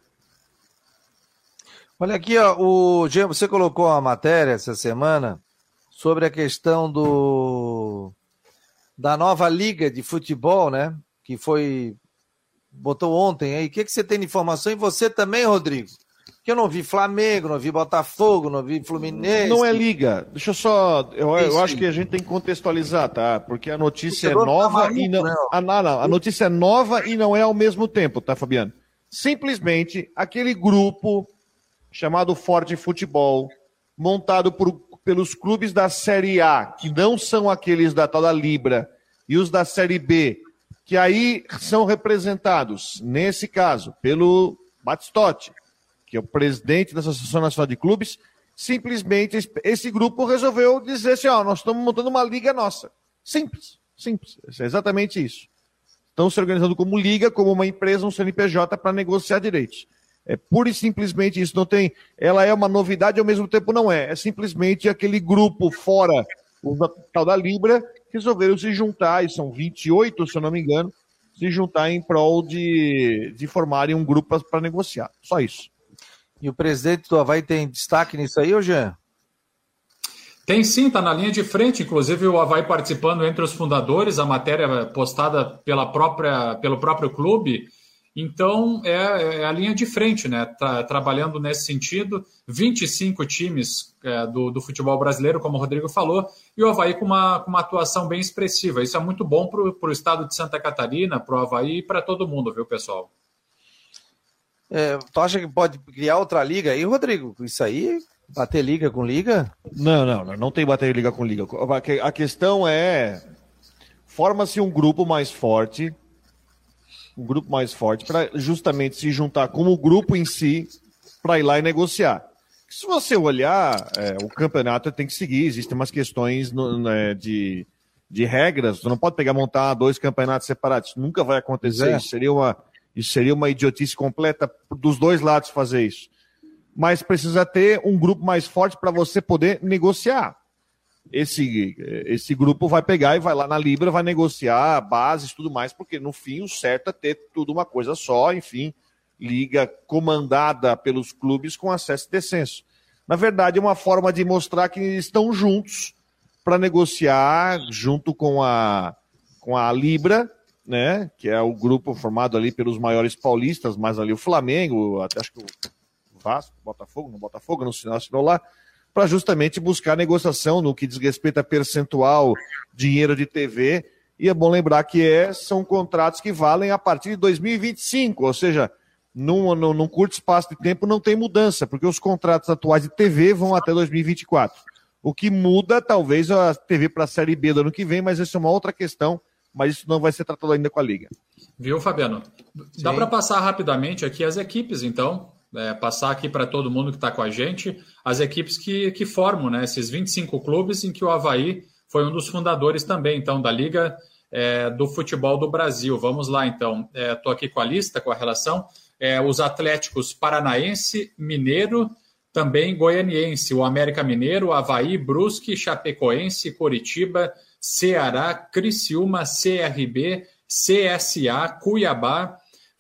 Olha aqui, ó, o Jean, você colocou uma matéria essa semana sobre a questão do da nova liga de futebol, né? Que foi botou ontem aí. O que, que você tem de informação? E você também, Rodrigo? Que eu não vi Flamengo, não vi Botafogo, não vi Fluminense. Não é liga. Deixa eu só. Eu, eu acho que a gente tem que contextualizar, tá? Porque a notícia é nova tá e não. Né? Ah, não, não. A notícia é nova e não é ao mesmo tempo, tá, Fabiano? Simplesmente aquele grupo chamado Forte Futebol, montado por pelos clubes da Série A, que não são aqueles da tal da Libra, e os da Série B, que aí são representados, nesse caso, pelo Batistotti, que é o presidente da Associação Nacional de Clubes, simplesmente esse grupo resolveu dizer assim: ó, nós estamos montando uma liga nossa. Simples, simples. É exatamente isso. Estão se organizando como liga, como uma empresa, um CNPJ para negociar direitos. É pura e simplesmente isso. Não tem. Ela é uma novidade ao mesmo tempo não é. É simplesmente aquele grupo fora, o tal da Libra, que resolveram se juntar, e são 28, se eu não me engano, se juntar em prol de, de formarem um grupo para negociar. Só isso. E o presidente do Havaí tem destaque nisso aí, ô Jean? Tem sim, está na linha de frente, inclusive o Havaí participando entre os fundadores, a matéria postada pela própria, pelo próprio clube então, é, é, a linha de frente, né? Tá trabalhando nesse sentido. 25 times é, do, do, futebol brasileiro, como o Rodrigo falou, e o Havaí com uma, com uma atuação bem expressiva. Isso é muito bom para o estado de Santa Catarina, para o Havaí e para todo mundo, viu, pessoal? É, tu acha que pode criar outra liga aí, Rodrigo? Isso aí, bater liga com liga? Não, não, não, não tem bater liga com liga. A questão é: forma-se um grupo mais forte um grupo mais forte, para justamente se juntar como grupo em si para ir lá e negociar. Se você olhar, é, o campeonato tem que seguir, existem umas questões no, né, de, de regras, você não pode pegar montar dois campeonatos separados, isso nunca vai acontecer, é. isso, seria uma, isso seria uma idiotice completa dos dois lados fazer isso. Mas precisa ter um grupo mais forte para você poder negociar esse, esse grupo vai pegar e vai lá na Libra, vai negociar bases tudo mais, porque no fim o certo é ter tudo uma coisa só, enfim, liga comandada pelos clubes com acesso e descenso. Na verdade, é uma forma de mostrar que estão juntos para negociar junto com a, com a Libra, né, que é o grupo formado ali pelos maiores paulistas, mais ali o Flamengo, até acho que o Vasco, Botafogo, não Botafogo, não assinou lá, para justamente buscar negociação no que diz respeito a percentual, dinheiro de TV. E é bom lembrar que é, são contratos que valem a partir de 2025, ou seja, num, num, num curto espaço de tempo não tem mudança, porque os contratos atuais de TV vão até 2024. O que muda, talvez, a TV para a Série B do ano que vem, mas isso é uma outra questão, mas isso não vai ser tratado ainda com a Liga. Viu, Fabiano? Dá para passar rapidamente aqui as equipes, então é, passar aqui para todo mundo que está com a gente, as equipes que, que formam né, esses 25 clubes em que o Havaí foi um dos fundadores também, então, da Liga é, do Futebol do Brasil. Vamos lá, então. Estou é, aqui com a lista, com a relação. É, os Atléticos Paranaense, Mineiro, também Goianiense, o América Mineiro, Havaí, Brusque, Chapecoense, Coritiba, Ceará, Criciúma, CRB, CSA, Cuiabá,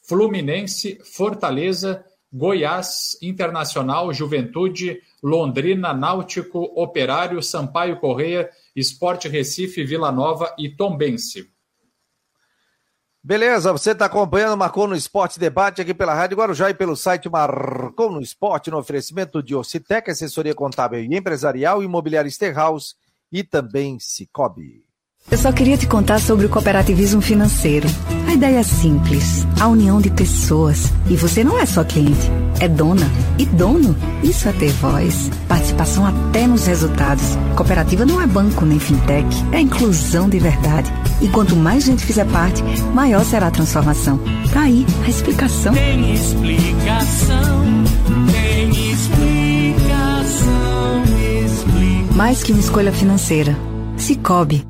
Fluminense, Fortaleza, Goiás, Internacional, Juventude, Londrina, Náutico, Operário, Sampaio Correia, Esporte Recife, Vila Nova e Tombense. Beleza, você está acompanhando Marcou no Esporte Debate aqui pela Rádio Guarujá e pelo site Marcou no Esporte, no oferecimento de Ocitec, assessoria contábil e empresarial, imobiliária Sterhouse e também Cicobi. Eu só queria te contar sobre o cooperativismo financeiro. A ideia é simples: a união de pessoas. E você não é só cliente, é dona. E dono, isso é ter voz. Participação até nos resultados. Cooperativa não é banco nem fintech, é inclusão de verdade. E quanto mais gente fizer parte, maior será a transformação. Tá aí a explicação. Tem explicação, tem explicação, explica. Mais que uma escolha financeira. Cicobi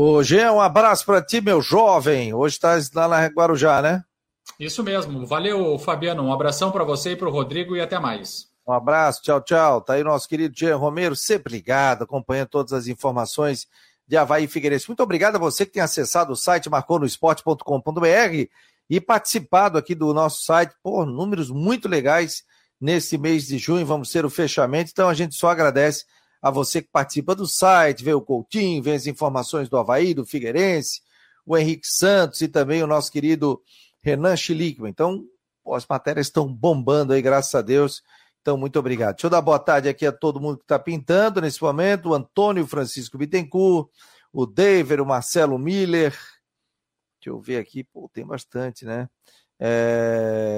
Ô, Jean, um abraço para ti, meu jovem. Hoje estás lá na Guarujá, né? Isso mesmo. Valeu, Fabiano. Um abração para você e para o Rodrigo e até mais. Um abraço, tchau, tchau. Tá aí nosso querido Jean Romero, sempre ligado, acompanhando todas as informações de Havaí Figueirense. Muito obrigado a você que tem acessado o site marconosport.com.br e participado aqui do nosso site. Pô, números muito legais nesse mês de junho. Vamos ser o fechamento, então a gente só agradece a você que participa do site, vê o Coutinho, vê as informações do Havaí, do Figueirense, o Henrique Santos e também o nosso querido Renan Schlickman. Então, as matérias estão bombando aí, graças a Deus. Então, muito obrigado. Deixa eu dar boa tarde aqui a todo mundo que está pintando nesse momento: o Antônio Francisco Bittencourt, o David, o Marcelo Miller. Deixa eu ver aqui, pô, tem bastante, né? É...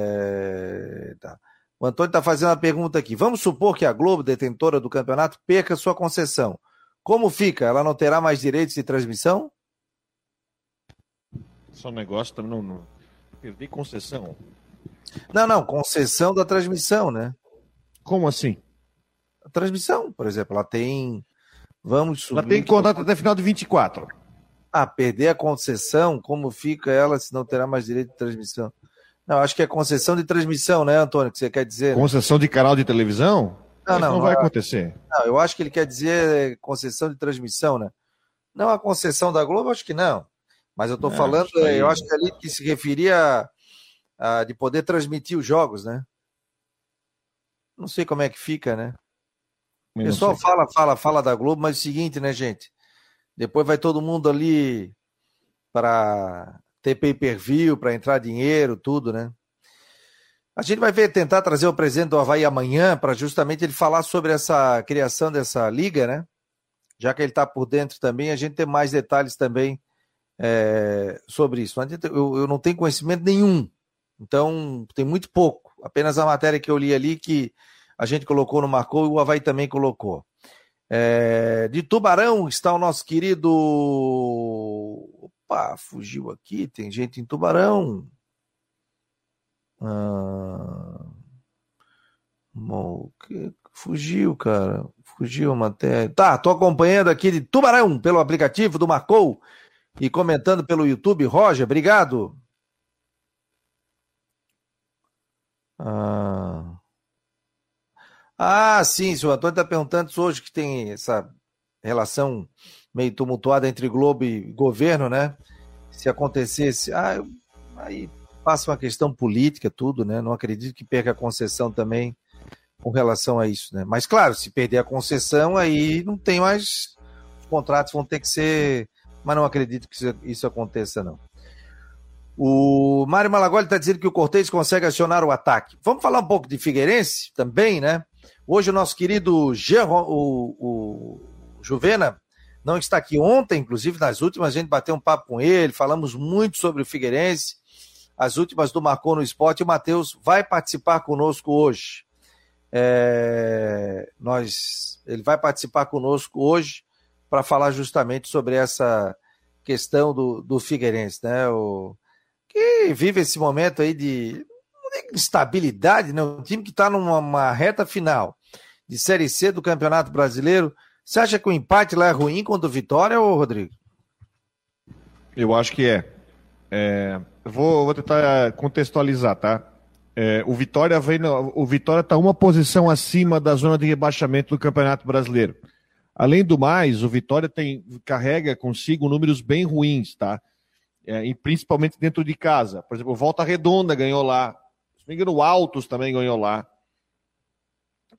Tá. O Antônio está fazendo uma pergunta aqui. Vamos supor que a Globo, detentora do campeonato, perca sua concessão. Como fica? Ela não terá mais direitos de transmissão? Só um negócio também não, não. Perdi concessão. Não, não, concessão da transmissão, né? Como assim? A transmissão, por exemplo, ela tem. Vamos subir. Ela tem contrato até final de 24. Ah, perder a concessão, como fica ela se não terá mais direito de transmissão? Não, acho que é concessão de transmissão, né, Antônio, que você quer dizer? Né? Concessão de canal de televisão? Não, não, não vai acontecer. Não, eu acho que ele quer dizer concessão de transmissão, né? Não a concessão da Globo, acho que não. Mas eu estou falando, eu acho que é ali que se referia a, a, de poder transmitir os jogos, né? Não sei como é que fica, né? O pessoal fala, fala, fala da Globo, mas é o seguinte, né, gente? Depois vai todo mundo ali para ter pay-per-view para entrar dinheiro, tudo, né? A gente vai ver, tentar trazer o presidente do Havaí amanhã para justamente ele falar sobre essa criação dessa liga, né? Já que ele está por dentro também, a gente tem mais detalhes também é, sobre isso. Eu, eu não tenho conhecimento nenhum, então tem muito pouco. Apenas a matéria que eu li ali que a gente colocou no Marcou e o Havaí também colocou. É, de Tubarão está o nosso querido Opa, fugiu aqui, tem gente em Tubarão. Ah, fugiu, cara. Fugiu a matéria. Tá, tô acompanhando aqui de Tubarão pelo aplicativo do Marcou e comentando pelo YouTube. Roger, obrigado. Ah, ah sim, o Antônio está perguntando hoje que tem essa relação meio tumultuada entre Globo e governo, né? Se acontecesse, ah, aí passa uma questão política, tudo, né? Não acredito que perca a concessão também com relação a isso, né? Mas claro, se perder a concessão, aí não tem mais. Os contratos vão ter que ser. Mas não acredito que isso aconteça, não. O Mário Malagoli está dizendo que o Cortez consegue acionar o ataque. Vamos falar um pouco de Figueirense também, né? Hoje o nosso querido Geron, o, o Juvena não está aqui ontem, inclusive nas últimas, a gente bateu um papo com ele, falamos muito sobre o Figueirense. as últimas do Marcou no Esporte. O Matheus vai participar conosco hoje. É, nós, ele vai participar conosco hoje para falar justamente sobre essa questão do, do Figueirense, né? O, que vive esse momento aí de instabilidade, né? Um time que está numa reta final de Série C do Campeonato Brasileiro. Você acha que o empate lá é ruim contra o Vitória, ou Rodrigo? Eu acho que é. é vou, vou tentar contextualizar, tá? É, o Vitória vem o Vitória está uma posição acima da zona de rebaixamento do Campeonato Brasileiro. Além do mais, o Vitória tem carrega consigo números bem ruins, tá? É, e principalmente dentro de casa. Por exemplo, Volta Redonda ganhou lá. Se não me engano, o Altos também ganhou lá.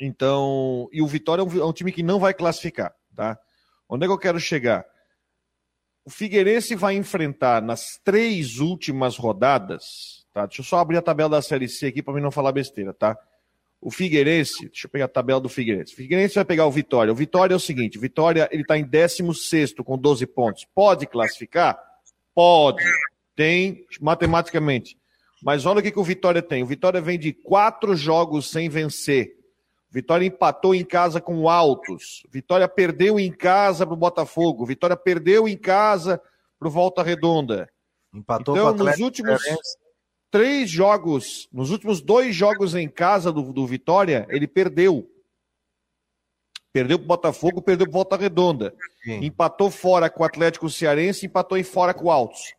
Então, e o Vitória é um, é um, time que não vai classificar, tá? Onde é que eu quero chegar? O Figueirense vai enfrentar nas três últimas rodadas, tá? Deixa eu só abrir a tabela da Série C aqui para mim não falar besteira, tá? O Figueirense, deixa eu pegar a tabela do Figueirense. O Figueirense vai pegar o Vitória. O Vitória é o seguinte, o Vitória ele está em 16 com 12 pontos. Pode classificar? Pode. Tem matematicamente. Mas olha o que, que o Vitória tem. O Vitória vem de quatro jogos sem vencer. Vitória empatou em casa com o Altos. Vitória perdeu em casa para o Botafogo. Vitória perdeu em casa para o Volta Redonda. Empatou então, nos últimos três jogos, nos últimos dois jogos em casa do, do Vitória, ele perdeu. Perdeu para o Botafogo, perdeu para Volta Redonda. Sim. Empatou fora com o Atlético Cearense, empatou em fora com o Altos.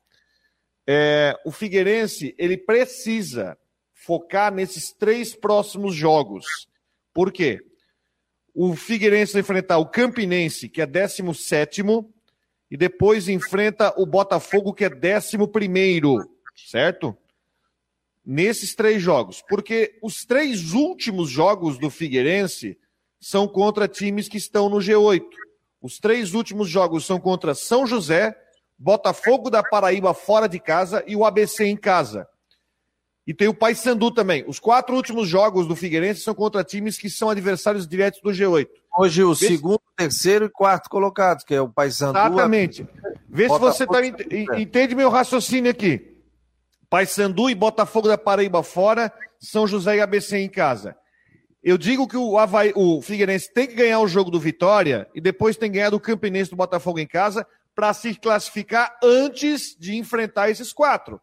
É, o Figueirense, ele precisa focar nesses três próximos jogos por quê? O Figueirense vai enfrentar o Campinense, que é 17, e depois enfrenta o Botafogo, que é 11, certo? Nesses três jogos. Porque os três últimos jogos do Figueirense são contra times que estão no G8. Os três últimos jogos são contra São José, Botafogo da Paraíba fora de casa e o ABC em casa. E tem o Paysandu também. Os quatro últimos jogos do Figueirense são contra times que são adversários diretos do G8. Hoje o Vê segundo, se... terceiro e quarto colocados, que é o Paysandu. Exatamente. Vê se você tá, entende meu raciocínio aqui. Paysandu e Botafogo da Paraíba fora, São José e ABC em casa. Eu digo que o, Havaí, o Figueirense tem que ganhar o jogo do Vitória e depois tem que ganhar do Campinense do Botafogo em casa para se classificar antes de enfrentar esses quatro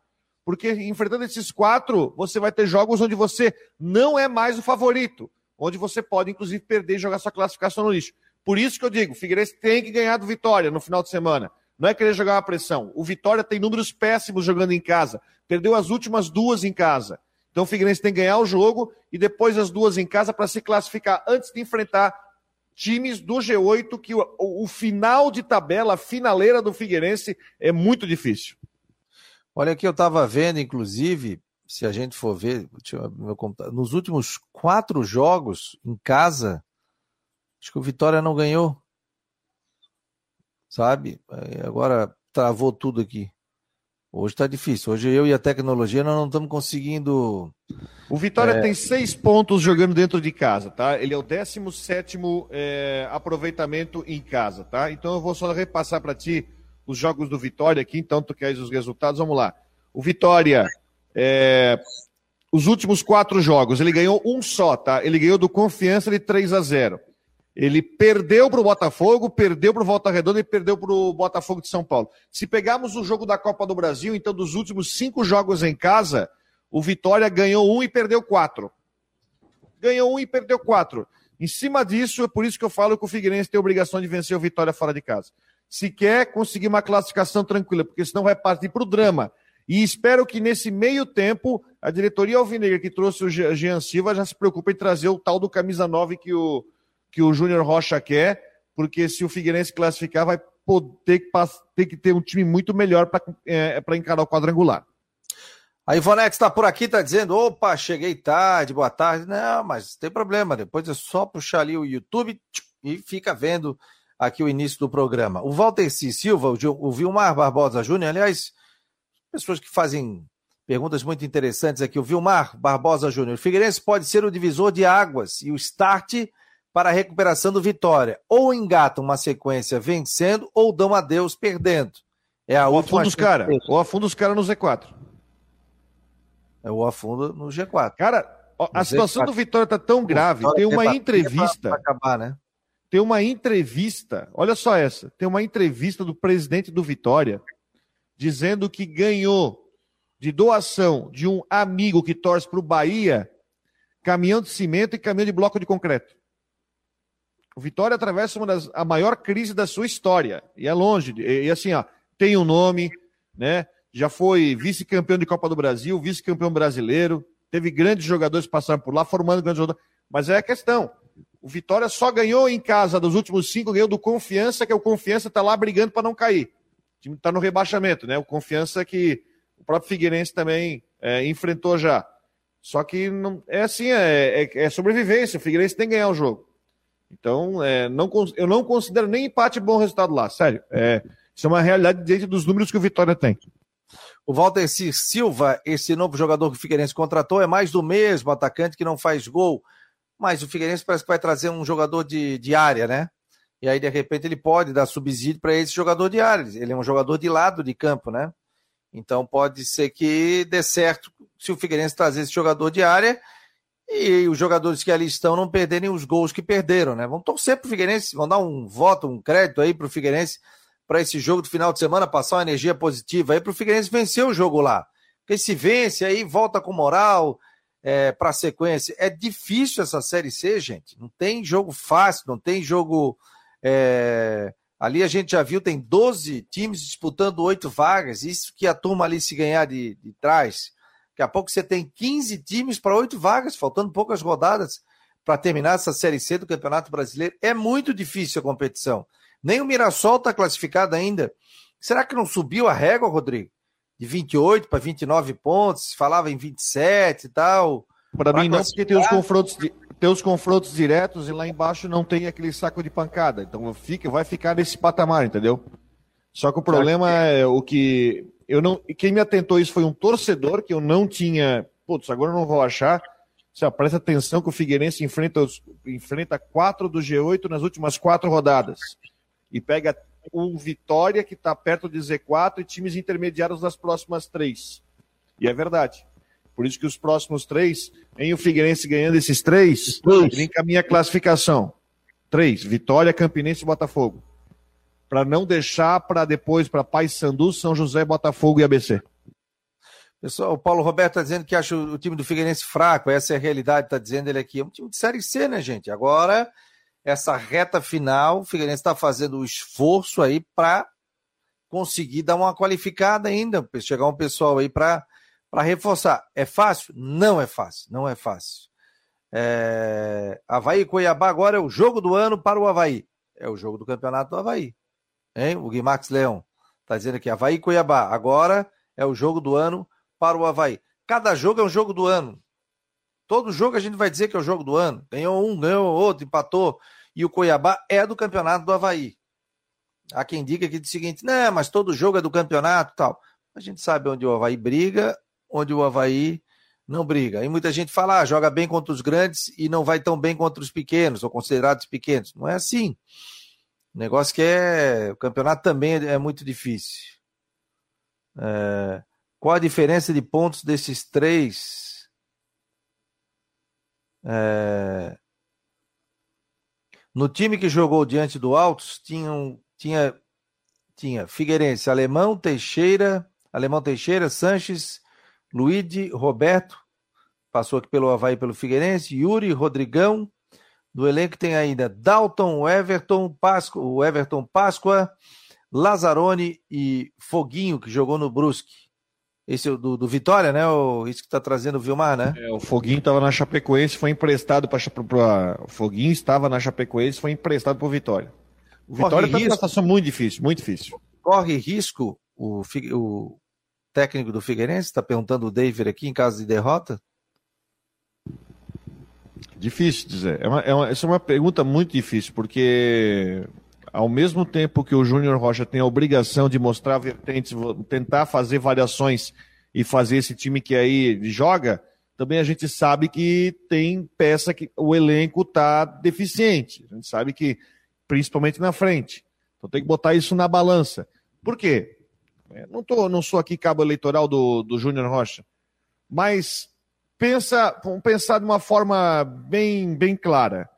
porque enfrentando esses quatro, você vai ter jogos onde você não é mais o favorito, onde você pode, inclusive, perder e jogar sua classificação no lixo. Por isso que eu digo, o Figueirense tem que ganhar do Vitória no final de semana. Não é querer jogar uma pressão. O Vitória tem números péssimos jogando em casa. Perdeu as últimas duas em casa. Então o Figueirense tem que ganhar o jogo e depois as duas em casa para se classificar antes de enfrentar times do G8, que o, o, final de tabela, a finaleira do Figueirense é muito difícil. Olha aqui, eu estava vendo, inclusive, se a gente for ver, nos últimos quatro jogos em casa, acho que o Vitória não ganhou. Sabe? Agora travou tudo aqui. Hoje está difícil. Hoje eu e a tecnologia nós não estamos conseguindo. O Vitória é... tem seis pontos jogando dentro de casa, tá? Ele é o 17 é, aproveitamento em casa, tá? Então eu vou só repassar para ti os jogos do Vitória aqui, então tu queres os resultados, vamos lá. O Vitória, é, os últimos quatro jogos, ele ganhou um só, tá? Ele ganhou do Confiança de 3 a 0 Ele perdeu para o Botafogo, perdeu para o Volta Redonda e perdeu para o Botafogo de São Paulo. Se pegarmos o jogo da Copa do Brasil, então dos últimos cinco jogos em casa, o Vitória ganhou um e perdeu quatro. Ganhou um e perdeu quatro. Em cima disso, é por isso que eu falo que o Figueirense tem obrigação de vencer o Vitória fora de casa se quer conseguir uma classificação tranquila, porque senão vai partir para o drama. E espero que nesse meio tempo a diretoria alvinegra que trouxe o Jean Silva já se preocupe em trazer o tal do camisa 9 que o, que o Júnior Rocha quer, porque se o Figueirense classificar, vai poder ter que ter um time muito melhor para é, encarar o quadrangular. A Ivonex está por aqui, está dizendo: opa, cheguei tarde, boa tarde. Não, mas tem problema, depois é só puxar ali o YouTube e fica vendo aqui o início do programa. O Walter C. Silva, o Vilmar Barbosa Júnior, aliás, pessoas que fazem perguntas muito interessantes aqui. O Vilmar Barbosa Júnior. O Figueirense pode ser o divisor de águas e o start para a recuperação do Vitória. Ou engatam uma sequência vencendo ou dão adeus perdendo. É a ou última. Afunda os cara, ou afunda os caras no Z4. É o afunda no G4. Cara, a situação do Vitória tá tão grave. Tem uma entrevista. acabar, né? Tem uma entrevista, olha só essa. Tem uma entrevista do presidente do Vitória dizendo que ganhou de doação de um amigo que torce para o Bahia caminhão de cimento e caminhão de bloco de concreto. O Vitória atravessa uma das, a maior crise da sua história. E é longe. E, e assim, ó, tem um nome, né? Já foi vice-campeão de Copa do Brasil, vice-campeão brasileiro, teve grandes jogadores passando por lá, formando grandes jogadores. Mas é a questão. O Vitória só ganhou em casa dos últimos cinco, ganhou do Confiança, que é o Confiança está lá brigando para não cair. O time está no rebaixamento, né? O Confiança que o próprio Figueirense também é, enfrentou já. Só que não, é assim, é, é, é, sobrevivência. O Figueirense tem que ganhar o jogo. Então, é, não, eu não considero nem empate bom resultado lá, sério. É, isso é uma realidade dentro dos números que o Vitória tem. O Walter Silva, esse novo jogador que o Figueirense contratou, é mais do mesmo atacante que não faz gol. Mas o Figueirense parece que vai trazer um jogador de, de área, né? E aí, de repente, ele pode dar subsídio para esse jogador de área. Ele é um jogador de lado de campo, né? Então pode ser que dê certo se o Figueirense trazer esse jogador de área e os jogadores que ali estão não perderem os gols que perderam, né? Vamos torcer para o Figueirense, vamos dar um voto, um crédito aí para o Figueirense para esse jogo do final de semana, passar uma energia positiva aí para o Figueirense vencer o jogo lá. Porque se vence aí, volta com moral é, para a sequência. É difícil essa Série C, gente. Não tem jogo fácil, não tem jogo. É... Ali a gente já viu, tem 12 times disputando oito vagas. Isso que a turma ali se ganhar de, de trás. Daqui a pouco você tem 15 times para oito vagas, faltando poucas rodadas para terminar essa Série C do Campeonato Brasileiro. É muito difícil a competição. Nem o Mirassol está classificado ainda. Será que não subiu a régua, Rodrigo? De 28 para 29 pontos, falava em 27 e tal. Para mim não, porque tem os confrontos tem os confrontos diretos e lá embaixo não tem aquele saco de pancada. Então fica, vai ficar nesse patamar, entendeu? Só que o problema é o que eu não, quem me atentou isso foi um torcedor que eu não tinha, putz, agora eu não vou achar. Você presta atenção que o Figueirense enfrenta, enfrenta quatro do G8 nas últimas quatro rodadas e pega o Vitória, que está perto de Z4, e times intermediários das próximas três. E é verdade. Por isso que os próximos três, em o Figueirense ganhando esses três, ele encaminha a classificação. Três, Vitória, Campinense e Botafogo. Para não deixar para depois, para Paysandu, São José, Botafogo e ABC. Pessoal, o Paulo Roberto está dizendo que acha o time do Figueirense fraco, essa é a realidade, está dizendo ele aqui. É um time de Série C, né, gente? Agora essa reta final, o Figueirense está fazendo o esforço aí para conseguir dar uma qualificada ainda, chegar um pessoal aí para reforçar. É fácil? Não é fácil, não é fácil. É... Havaí e Cuiabá agora é o jogo do ano para o Havaí. É o jogo do campeonato do Havaí. Hein? O Guimax Leão está dizendo aqui, Havaí e Cuiabá. Agora é o jogo do ano para o Havaí. Cada jogo é um jogo do ano. Todo jogo a gente vai dizer que é o jogo do ano. Ganhou um, ganhou outro, empatou. E o Cuiabá é do campeonato do Havaí. Há quem diga aqui o seguinte: não, mas todo jogo é do campeonato tal. A gente sabe onde o Havaí briga, onde o Havaí não briga. E muita gente fala, ah, joga bem contra os grandes e não vai tão bem contra os pequenos, ou considerados pequenos. Não é assim. O negócio que é. O campeonato também é muito difícil. É... Qual a diferença de pontos desses três? É... No time que jogou diante do Altos, tinham, tinha, tinha Figueirense, Alemão, Teixeira, Alemão Teixeira, Sanches, Luíde, Roberto, passou aqui pelo Havaí pelo Figueirense, Yuri, Rodrigão. Do elenco tem ainda Dalton, Everton, Páscoa, o Everton Páscoa, Lazzaroni e Foguinho, que jogou no Brusque. Esse é do, do Vitória, né? O, isso que está trazendo o Vilmar, né? É, o Foguinho estava na Chapecoense, foi emprestado para o Foguinho estava na Chapecoense, foi emprestado para o Vitória. O Vitória está numa situação muito difícil, muito difícil. Corre risco o, o técnico do Figueirense? Está perguntando o David aqui em caso de derrota? Difícil dizer. É uma, é uma, essa é uma pergunta muito difícil, porque ao mesmo tempo que o Júnior Rocha tem a obrigação de mostrar vertentes, tentar fazer variações e fazer esse time que aí joga, também a gente sabe que tem peça que o elenco está deficiente. A gente sabe que, principalmente na frente. Então tem que botar isso na balança. Por quê? É, não, tô, não sou aqui cabo eleitoral do, do Júnior Rocha. Mas pensa, vamos pensar de uma forma bem, bem clara.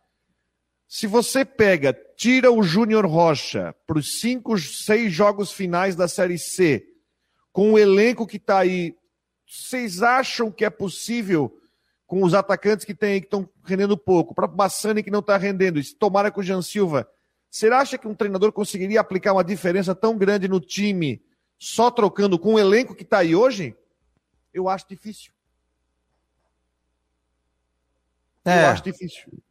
Se você pega, tira o Júnior Rocha para os cinco, seis jogos finais da Série C, com o elenco que está aí, vocês acham que é possível, com os atacantes que tem aí que estão rendendo pouco, para o Bassani que não está rendendo, e tomara com o Jean Silva, você acha que um treinador conseguiria aplicar uma diferença tão grande no time só trocando com o elenco que está aí hoje? Eu acho difícil. É. Eu acho difícil.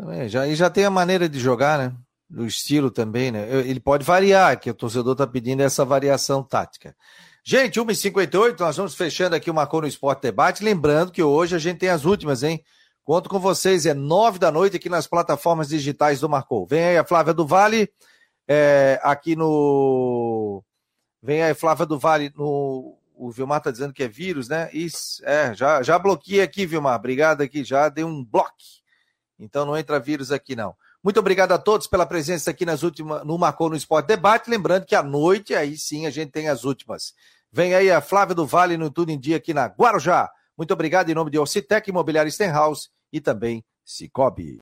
Também, já, e já tem a maneira de jogar, né? Do estilo também, né? Ele pode variar, que o torcedor está pedindo essa variação tática. Gente, 1h58, nós vamos fechando aqui o Marcou no Esporte Debate. Lembrando que hoje a gente tem as últimas, hein? Conto com vocês, é nove da noite aqui nas plataformas digitais do Marcou. Vem aí a Flávia do Vale, é, aqui no. Vem aí Flávia do Vale no o Vilmar tá dizendo que é vírus, né? Isso, é, já, já bloqueei aqui, Vilmar. Obrigado aqui, já dei um bloco. Então não entra vírus aqui, não. Muito obrigado a todos pela presença aqui nas últimas, no Marcou no Esporte Debate. Lembrando que à noite, aí sim, a gente tem as últimas. Vem aí a Flávia do Vale no Tudo em Dia aqui na Guarujá. Muito obrigado em nome de Ocitec Imobiliário Stenhouse e também Cicobi.